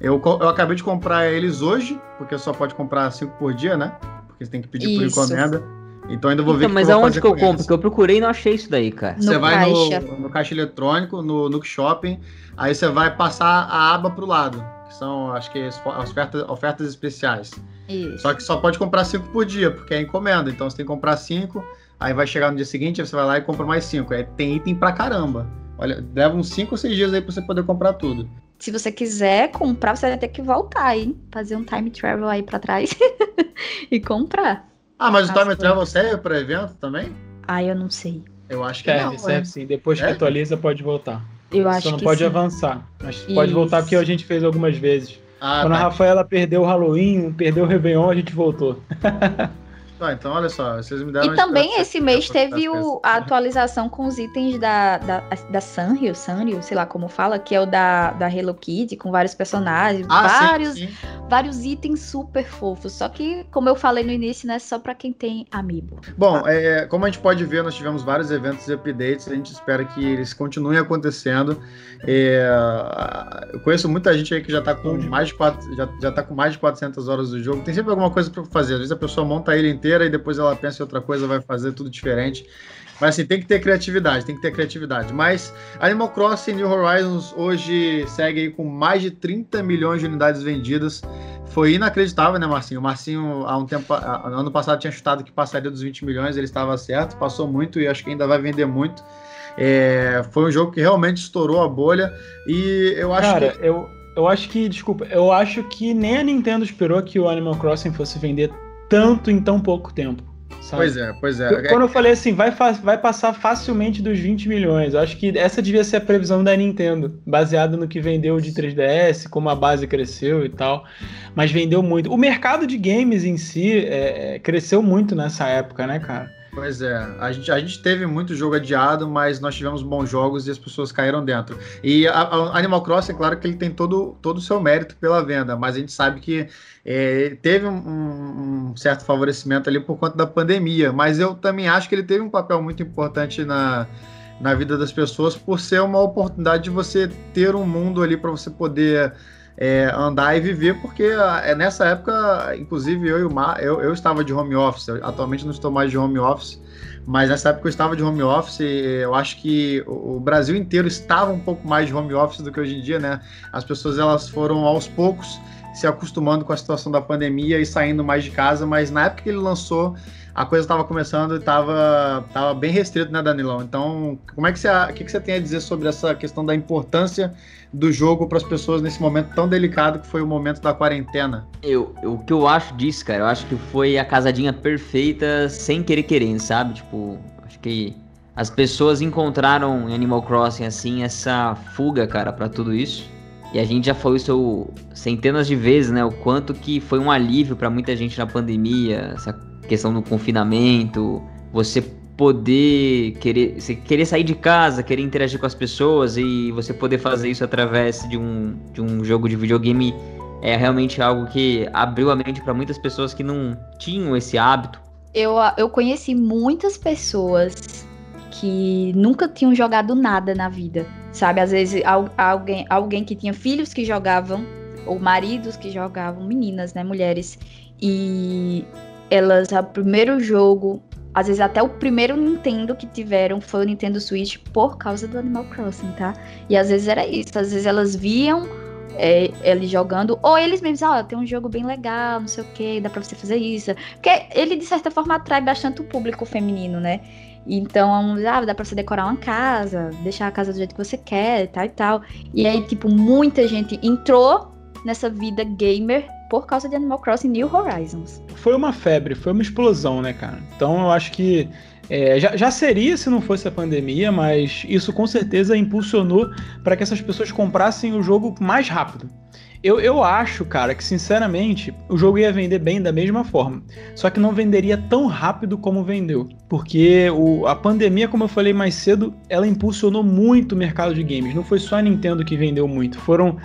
Eu, eu acabei de comprar eles hoje, porque só pode comprar 5 por dia, né? Porque você tem que pedir isso. por encomenda. Então ainda vou ver então, Mas aonde que eu compro? Porque eu procurei e não achei isso daí, cara. Você no vai caixa. No, no caixa eletrônico, no Nook Shopping, aí você vai passar a aba pro lado, que são, acho que, ofertas, ofertas especiais. Isso. Só que só pode comprar cinco por dia, porque é encomenda. Então você tem que comprar cinco, aí vai chegar no dia seguinte, você vai lá e compra mais cinco. Aí tem item pra caramba. Olha, leva uns cinco ou seis dias aí pra você poder comprar tudo. Se você quiser comprar, você vai ter que voltar, hein? Fazer um time travel aí pra trás e comprar. Ah, mas o time travel serve para evento também? Ah, eu não sei. Eu acho que serve, não. Serve é. sim. Depois que atualiza, pode voltar. Eu acho Só não que pode sim. avançar. Mas Isso. pode voltar porque a gente fez algumas vezes. Ah, Quando tá. a Rafaela perdeu o Halloween, perdeu o Réveillon, a gente voltou. Ah, então olha só, vocês me deram E também esse mês teve o, a atualização com os itens da, da, da Sanrio, Sanrio, sei lá como fala, que é o da, da Hello Kitty, com vários personagens, Ah, sim, vários, sim. vários itens super fofos. Só que, como eu falei no início, né, só pra quem tem amiibo. Bom, é, como a gente pode ver, nós tivemos vários eventos e updates, a gente espera que eles continuem acontecendo. É, eu conheço muita gente aí que já tá com mais de quatro, já, já tá com mais de 400 horas do jogo. Tem sempre alguma coisa para fazer. Às vezes a pessoa monta a ilha inteira e depois ela pensa em outra coisa, vai fazer tudo diferente. Mas assim, tem que ter criatividade, tem que ter criatividade. Mas Animal Crossing New Horizons hoje segue aí com mais de 30 milhões de unidades vendidas. Foi inacreditável, né, Marcinho? O Marcinho, há um tempo, há- ano passado, tinha chutado que passaria dos 20 milhões, ele estava certo, passou muito e acho que ainda vai vender muito. É, foi um jogo que realmente estourou a bolha e eu acho Cara, que. eu, eu acho que, desculpa, eu acho que nem a Nintendo esperou que o Animal Crossing fosse vender tanto em tão pouco tempo. Sabe? Pois é, pois é. Quando eu falei assim, vai, vai passar facilmente dos 20 milhões. Eu acho que essa devia ser a previsão da Nintendo, baseada no que vendeu de 3DS, como a base cresceu e tal. Mas vendeu muito. O mercado de games em si é, é, cresceu muito nessa época, né, cara? Pois é, a gente, a gente teve muito jogo adiado, mas nós tivemos bons jogos e as pessoas caíram dentro. E a, a Animal Crossing, é claro que ele tem todo, todo o seu mérito pela venda, mas a gente sabe que é, teve um, um certo favorecimento ali por conta da pandemia. Mas eu também acho que ele teve um papel muito importante na, na vida das pessoas por ser uma oportunidade de você ter um mundo ali para você poder é, andar e viver, porque ah, é nessa época, inclusive eu e o Mar, eu, eu estava de home office, eu atualmente não estou mais de home office, mas nessa época eu estava de home office, e eu acho que o Brasil inteiro estava um pouco mais de home office do que hoje em dia, né? As pessoas elas foram aos poucos se acostumando com a situação da pandemia e saindo mais de casa, mas na época que ele lançou, a coisa estava começando e estava tava bem restrito, né, Danilão? Então, como é que você, o que, você tem a dizer sobre essa questão da importância do jogo para as pessoas nesse momento tão delicado que foi o momento da quarentena? Eu, eu, o que eu acho disso, cara, eu acho que foi a casadinha perfeita sem querer querer, sabe? Tipo, acho que as pessoas encontraram em Animal Crossing assim essa fuga, cara, para tudo isso. E a gente já falou isso centenas de vezes, né? O quanto que foi um alívio para muita gente na pandemia, essa questão do confinamento, você poder querer, querer sair de casa, querer interagir com as pessoas e você poder fazer isso através de um, de um jogo de videogame é realmente algo que abriu a mente para muitas pessoas que não tinham esse hábito. Eu, eu conheci muitas pessoas que nunca tinham jogado nada na vida sabe? Às vezes alguém, alguém que tinha filhos que jogavam, ou maridos que jogavam, meninas, né? Mulheres. E elas, o primeiro jogo, às vezes até o primeiro Nintendo que tiveram foi o Nintendo Switch por causa do Animal Crossing, tá? E às vezes era isso, às vezes elas viam é, ele jogando, ou eles mesmos, ó, oh, tem um jogo bem legal, não sei o que, dá pra você fazer isso. Porque ele, de certa forma, atrai bastante o público feminino, né? Então, ah, dá pra você decorar uma casa, deixar a casa do jeito que você quer, tal e tal. E aí, tipo, muita gente entrou nessa vida gamer por causa de Animal Crossing New Horizons. Foi uma febre, foi uma explosão, né, cara? Então eu acho que é, já, já, seria se não fosse a pandemia, mas isso com certeza impulsionou para que essas pessoas comprassem o jogo mais rápido. Eu, eu acho, cara, que sinceramente o jogo ia vender bem da mesma forma. Só que não venderia tão rápido como vendeu. Porque o, a pandemia, como eu falei mais cedo, ela impulsionou muito o mercado de games. Não foi só a Nintendo que vendeu muito. Foram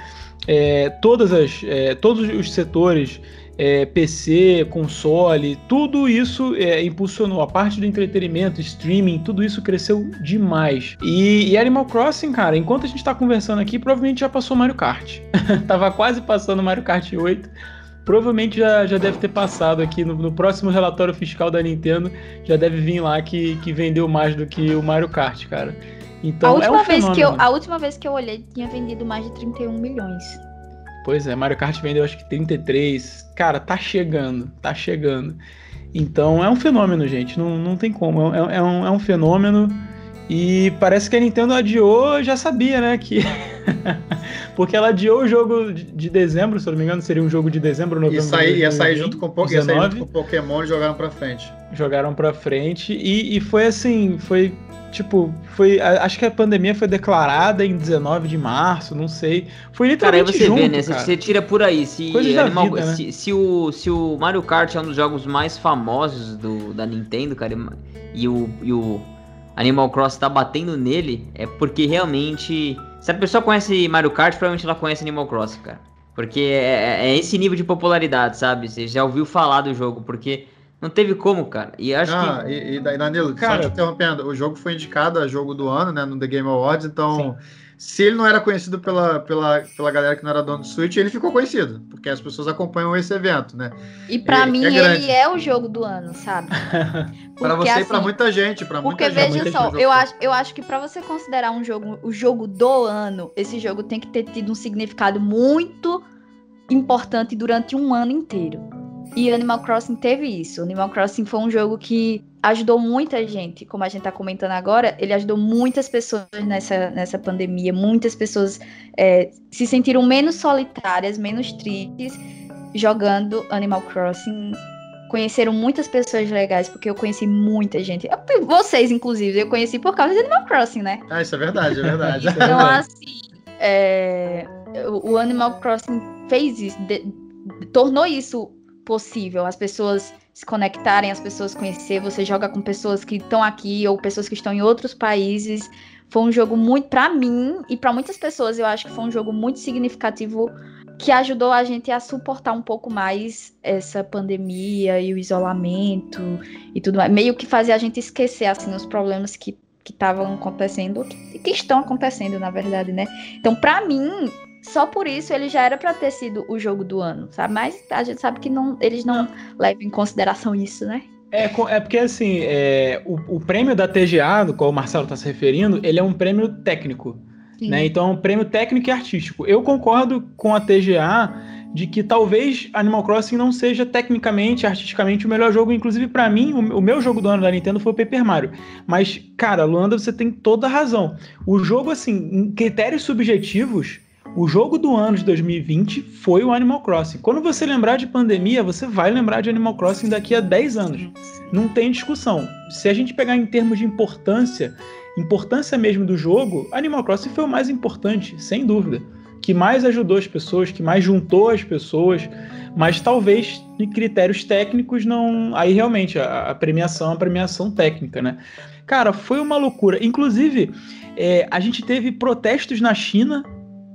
é, todas as, é, todos os setores é, PC, console, tudo isso é, impulsionou. A parte do entretenimento, streaming, tudo isso cresceu demais. E, e Animal Crossing, cara, enquanto a gente tá conversando aqui, provavelmente já passou Mario Kart. Tava quase passando Mario Kart 8 provavelmente já, já deve ter passado aqui no, no, próximo relatório fiscal da Nintendo, já deve vir lá que, que vendeu mais do que o Mario Kart, cara. Então, a última, é um vez que eu, a última vez que eu olhei tinha vendido mais de 31 milhões. Pois é, Mario Kart vendeu acho que 33. Cara, tá chegando, tá chegando. Então é um fenômeno, gente. Não, não tem como. É, é, um, é um fenômeno. E parece que a Nintendo adiou, já sabia, né? Que. Porque ela adiou o jogo de dezembro, se eu não me engano, seria um jogo de dezembro, novembro. Ia sair, ia sair junto com, o ia sair junto com o Pokémon e jogaram pra frente. Jogaram pra frente. E, e foi assim, foi Tipo, foi. Acho que a pandemia foi declarada em 19 de março, não sei. Foi literalmente. Cara, aí você junto, vê, né? Cara. Você tira por aí. Se, Animal, vida, né? se, se, o, se o Mario Kart é um dos jogos mais famosos do, da Nintendo, cara, e o, e o Animal Cross tá batendo nele, é porque realmente. Se a pessoa conhece Mario Kart, provavelmente ela conhece Animal Cross, cara. Porque é, é, é esse nível de popularidade, sabe? Você já ouviu falar do jogo, porque não teve como, cara. E acho ah, que. E, e Danilo, cara, só te interrompendo, o jogo foi indicado a jogo do ano, né? No The Game Awards, então. Sim. Se ele não era conhecido pela, pela, pela galera que não era dono do Switch, ele ficou conhecido, porque as pessoas acompanham esse evento, né? E para mim, é ele é o jogo do ano, sabe? para você assim, e para muita gente, para muita Porque veja só, eu acho, eu acho que para você considerar um jogo o jogo do ano, esse jogo tem que ter tido um significado muito importante durante um ano inteiro. E Animal Crossing teve isso. Animal Crossing foi um jogo que ajudou muita gente, como a gente está comentando agora, ele ajudou muitas pessoas nessa, nessa pandemia. Muitas pessoas é, se sentiram menos solitárias, menos tristes jogando Animal Crossing. Conheceram muitas pessoas legais, porque eu conheci muita gente. Eu, vocês, inclusive, eu conheci por causa de Animal Crossing, né? Ah, isso é verdade, é verdade. então, assim, é, o Animal Crossing fez isso, de, tornou isso possível. As pessoas se conectarem, as pessoas conhecer, você joga com pessoas que estão aqui ou pessoas que estão em outros países. Foi um jogo muito para mim e para muitas pessoas, eu acho que foi um jogo muito significativo que ajudou a gente a suportar um pouco mais essa pandemia e o isolamento e tudo mais. Meio que fazia a gente esquecer assim os problemas que que estavam acontecendo, que, que estão acontecendo, na verdade, né? Então, para mim, só por isso ele já era para ter sido o jogo do ano, sabe? Mas a gente sabe que não, eles não levam em consideração isso, né? É, é porque assim, é, o, o, prêmio da TGA, do qual o Marcelo está se referindo, ele é um prêmio técnico. Né? Então é um prêmio técnico e artístico. Eu concordo com a TGA de que talvez Animal Crossing não seja tecnicamente, artisticamente o melhor jogo. Inclusive, para mim, o, o, meu jogo do ano da Nintendo foi o Paper Mario. Mas, cara, Luanda, você tem toda a razão. O jogo, assim, em critérios subjetivos, o jogo do ano de 2020 foi o Animal Crossing. Quando você lembrar de pandemia, você vai lembrar de Animal Crossing daqui a 10 anos. Não tem discussão. Se a gente pegar em termos de importância, importância mesmo do jogo, Animal Crossing foi o mais importante, sem dúvida que mais ajudou as pessoas, que mais juntou as pessoas, mas talvez em critérios técnicos não. Aí realmente a, a premiação é a premiação técnica, né? Cara, foi uma loucura. Inclusive, é, a gente teve protestos na China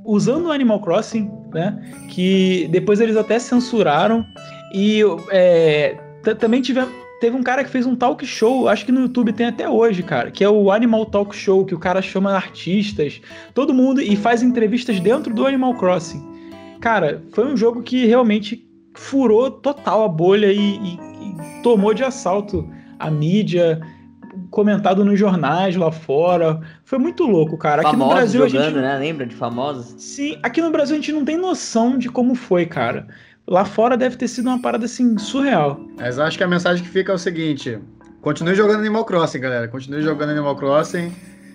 usando o Animal Crossing, né? Que depois eles até censuraram. E é, também tivemos Teve um cara que fez um talk show, acho que no YouTube tem até hoje, cara, que é o Animal Talk Show, que o cara chama artistas, todo mundo e faz entrevistas dentro do Animal Crossing. Cara, foi um jogo que realmente furou total a bolha e, e, e tomou de assalto a mídia, comentado nos jornais lá fora. Foi muito louco, cara. Aqui famosos no Brasil jogando, a gente... né? Lembra de famosos? Sim, aqui no Brasil a gente não tem noção de como foi, cara. Lá fora deve ter sido uma parada assim surreal. Mas acho que a mensagem que fica é o seguinte: continue jogando Animal Crossing, galera. Continue jogando Animal Crossing.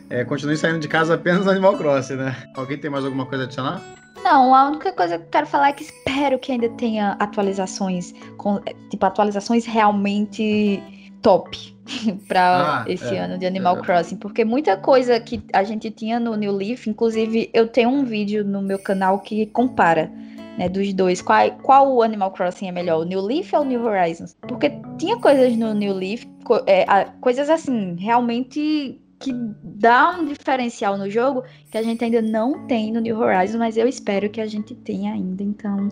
É, continue saindo de casa apenas no Animal Crossing, né? Alguém tem mais alguma coisa a adicionar? Não, a única coisa que eu quero falar é que espero que ainda tenha atualizações, com, tipo, atualizações realmente top para ah, esse é, ano de Animal é. Crossing, porque muita coisa que a gente tinha no New Leaf, inclusive eu tenho um vídeo no meu canal que compara né, dos dois, qual, qual o Animal Crossing é melhor, o New Leaf ou o New Horizons? Porque tinha coisas no New Leaf, co é, coisas assim, realmente que dá um diferencial no jogo que a gente ainda não tem no New Horizons, mas eu espero que a gente tenha ainda. Então,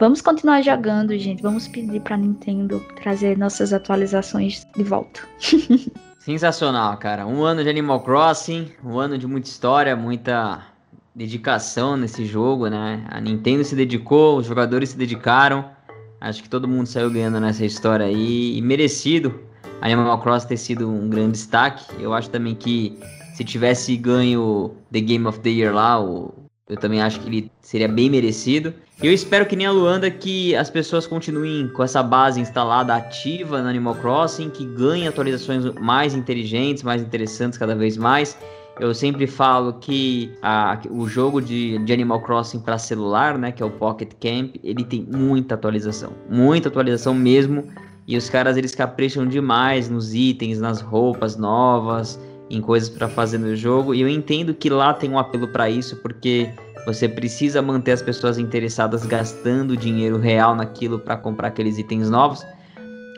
vamos continuar jogando, gente. Vamos pedir para Nintendo trazer nossas atualizações de volta. Sensacional, cara. Um ano de Animal Crossing, um ano de muita história, muita dedicação nesse jogo, né? A Nintendo se dedicou, os jogadores se dedicaram. Acho que todo mundo saiu ganhando nessa história aí e merecido. Animal Cross ter sido um grande destaque. Eu acho também que se tivesse ganho The Game of the Year lá, eu também acho que ele seria bem merecido. Eu espero que nem a Luanda que as pessoas continuem com essa base instalada ativa no Animal Crossing, que ganhem atualizações mais inteligentes, mais interessantes cada vez mais eu sempre falo que a, o jogo de, de Animal Crossing para celular, né, que é o Pocket Camp, ele tem muita atualização, muita atualização mesmo. E os caras eles capricham demais nos itens, nas roupas novas, em coisas para fazer no jogo. E eu entendo que lá tem um apelo para isso, porque você precisa manter as pessoas interessadas gastando dinheiro real naquilo para comprar aqueles itens novos.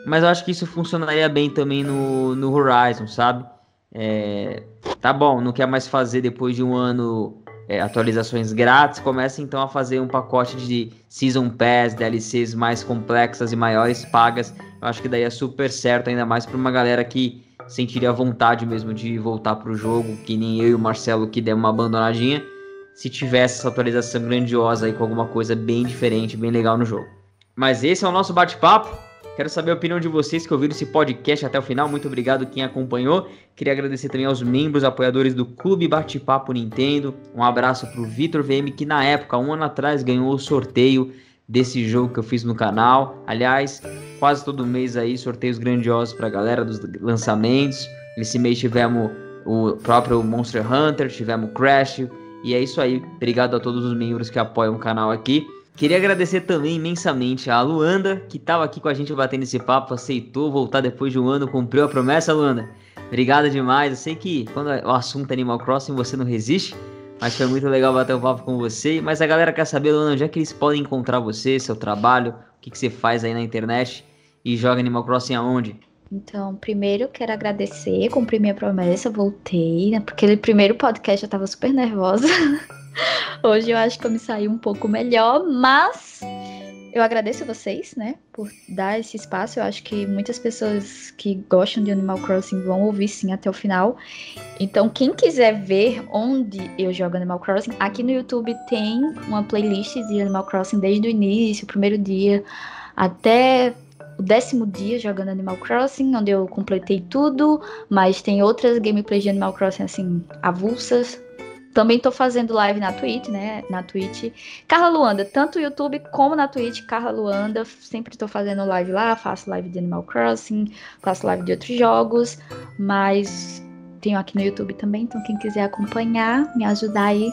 Mas eu acho que isso funcionaria bem também no, no Horizon, sabe? É, tá bom, não quer mais fazer depois de um ano é, atualizações grátis, começa então a fazer um pacote de Season Pass, DLCs mais complexas e maiores pagas. Eu acho que daí é super certo, ainda mais para uma galera que sentiria vontade mesmo de voltar pro jogo, que nem eu e o Marcelo que deu uma abandonadinha, se tivesse essa atualização grandiosa aí com alguma coisa bem diferente, bem legal no jogo. Mas esse é o nosso bate-papo. Quero saber a opinião de vocês que ouviram esse podcast até o final. Muito obrigado quem acompanhou. Queria agradecer também aos membros apoiadores do Clube Bate-Papo Nintendo. Um abraço pro Vitor VM, que na época, um ano atrás, ganhou o sorteio desse jogo que eu fiz no canal. Aliás, quase todo mês aí sorteios grandiosos pra galera dos lançamentos. Esse mês tivemos o próprio Monster Hunter, tivemos Crash. E é isso aí. Obrigado a todos os membros que apoiam o canal aqui. Queria agradecer também imensamente a Luanda, que estava aqui com a gente batendo esse papo, aceitou voltar depois de um ano, cumpriu a promessa, Luanda. Obrigado demais. Eu sei que quando o assunto é Animal Crossing você não resiste, mas foi muito legal bater um papo com você. Mas a galera quer saber, Luanda, onde é que eles podem encontrar você, seu trabalho, o que, que você faz aí na internet e joga Animal Crossing aonde? Então, primeiro quero agradecer, cumpri minha promessa, voltei, né? Porque no primeiro podcast eu tava super nervosa. Hoje eu acho que eu me saí um pouco melhor, mas eu agradeço vocês, né, por dar esse espaço. Eu acho que muitas pessoas que gostam de Animal Crossing vão ouvir sim até o final. Então, quem quiser ver onde eu jogo Animal Crossing, aqui no YouTube tem uma playlist de Animal Crossing desde o início, o primeiro dia, até o décimo dia jogando Animal Crossing, onde eu completei tudo, mas tem outras gameplays de Animal Crossing assim, avulsas, também tô fazendo live na Twitch, né? Na Twitch. Carla Luanda, tanto no YouTube como na Twitch, Carla Luanda. Sempre tô fazendo live lá, faço live de Animal Crossing, faço live de outros jogos, mas tenho aqui no YouTube também, então quem quiser acompanhar, me ajudar aí,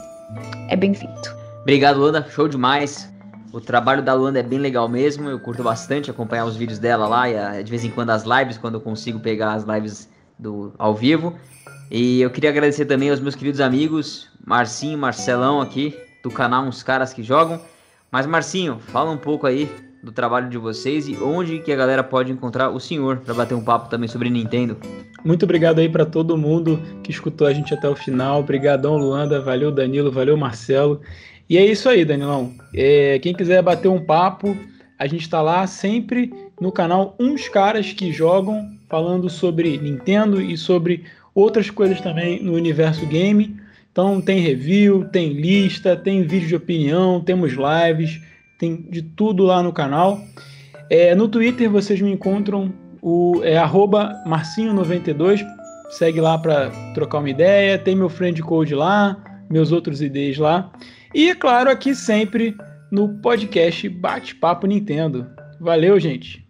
é bem-vindo. Obrigado, Luanda. Show demais. O trabalho da Luanda é bem legal mesmo. Eu curto bastante acompanhar os vídeos dela lá e ah, de vez em quando as lives, quando eu consigo pegar as lives do ao vivo. E eu queria agradecer também aos meus queridos amigos, Marcinho, Marcelão aqui, do canal Uns Caras que Jogam. Mas Marcinho, fala um pouco aí do trabalho de vocês e onde que a galera pode encontrar o senhor para bater um papo também sobre Nintendo. Muito obrigado aí para todo mundo que escutou a gente até o final. Obrigadão, Luanda. Valeu, Danilo. Valeu, Marcelo. E é isso aí, Danilão. É, quem quiser bater um papo, a gente está lá sempre no canal Uns Caras que Jogam, falando sobre Nintendo e sobre outras coisas também no universo game. Então tem review, tem lista, tem vídeo de opinião, temos lives, tem de tudo lá no canal. É, no Twitter vocês me encontram o é marcinho92, segue lá para trocar uma ideia, tem meu friend code lá, meus outros IDs lá. E é claro, aqui sempre no podcast Bate-Papo Nintendo. Valeu, gente!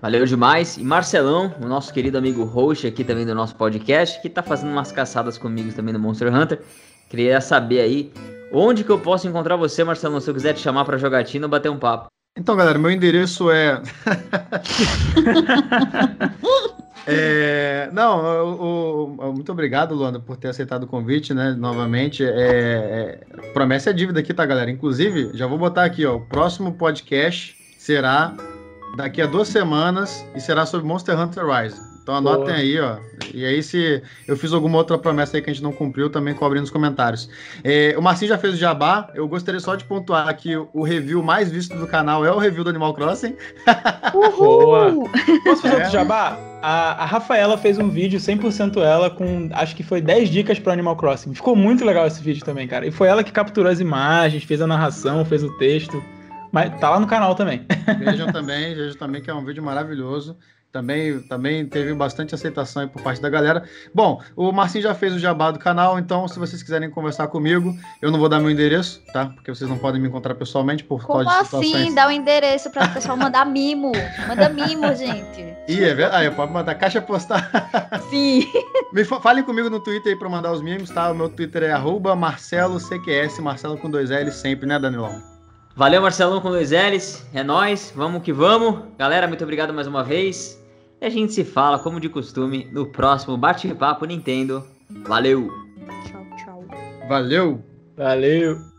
Valeu demais. E Marcelão, o nosso querido amigo host aqui também do nosso podcast, que tá fazendo umas caçadas comigo também no Monster Hunter. Queria saber aí onde que eu posso encontrar você, Marcelão, se eu quiser te chamar para jogatina ou bater um papo. Então, galera, meu endereço é. é... Não, muito obrigado, Luanda, por ter aceitado o convite, né? Novamente. É, é... Promessa é dívida aqui, tá, galera? Inclusive, já vou botar aqui, ó. O próximo podcast será daqui a duas semanas e será sobre Monster Hunter Rise. Então anotem Boa. aí, ó. E aí, se eu fiz alguma outra promessa aí que a gente não cumpriu, também cobre nos comentários. É, o Marcinho já fez o jabá. Eu gostaria só de pontuar que o review mais visto do canal é o review do Animal Crossing. Boa! Posso fazer é. outro jabá? A, a, Rafaela fez um vídeo 100% ela com acho que foi 10 dicas para Animal Crossing. Ficou muito legal esse vídeo também, cara. E foi ela que capturou as imagens, fez a narração, fez o texto. Mas tá lá no canal também. Vejam também, vejam também que é um vídeo maravilhoso. Também, também teve bastante aceitação por parte da galera. Bom, o Marcinho já fez o jabá do canal, então se vocês quiserem conversar comigo, eu não vou dar meu endereço, tá? Porque vocês não podem me encontrar pessoalmente por Como causa de situações... assim? Dá o um endereço para o pessoal mandar mimo. Manda mimo, gente. Ih, é verdade. Aí, pode mandar caixa postal. Sim. Me falem comigo no Twitter aí para mandar os mimos, tá? O meu Twitter é @marcelocqs, Marcelo com dois L sempre, né, Danilão? Valeu, Marcelão com dois L's. É nós, vamos que vamos. Galera, muito obrigado mais uma vez. E a gente se fala, como de costume, no próximo Bate-Papo Nintendo. Valeu! Tchau, tchau. Valeu! Valeu!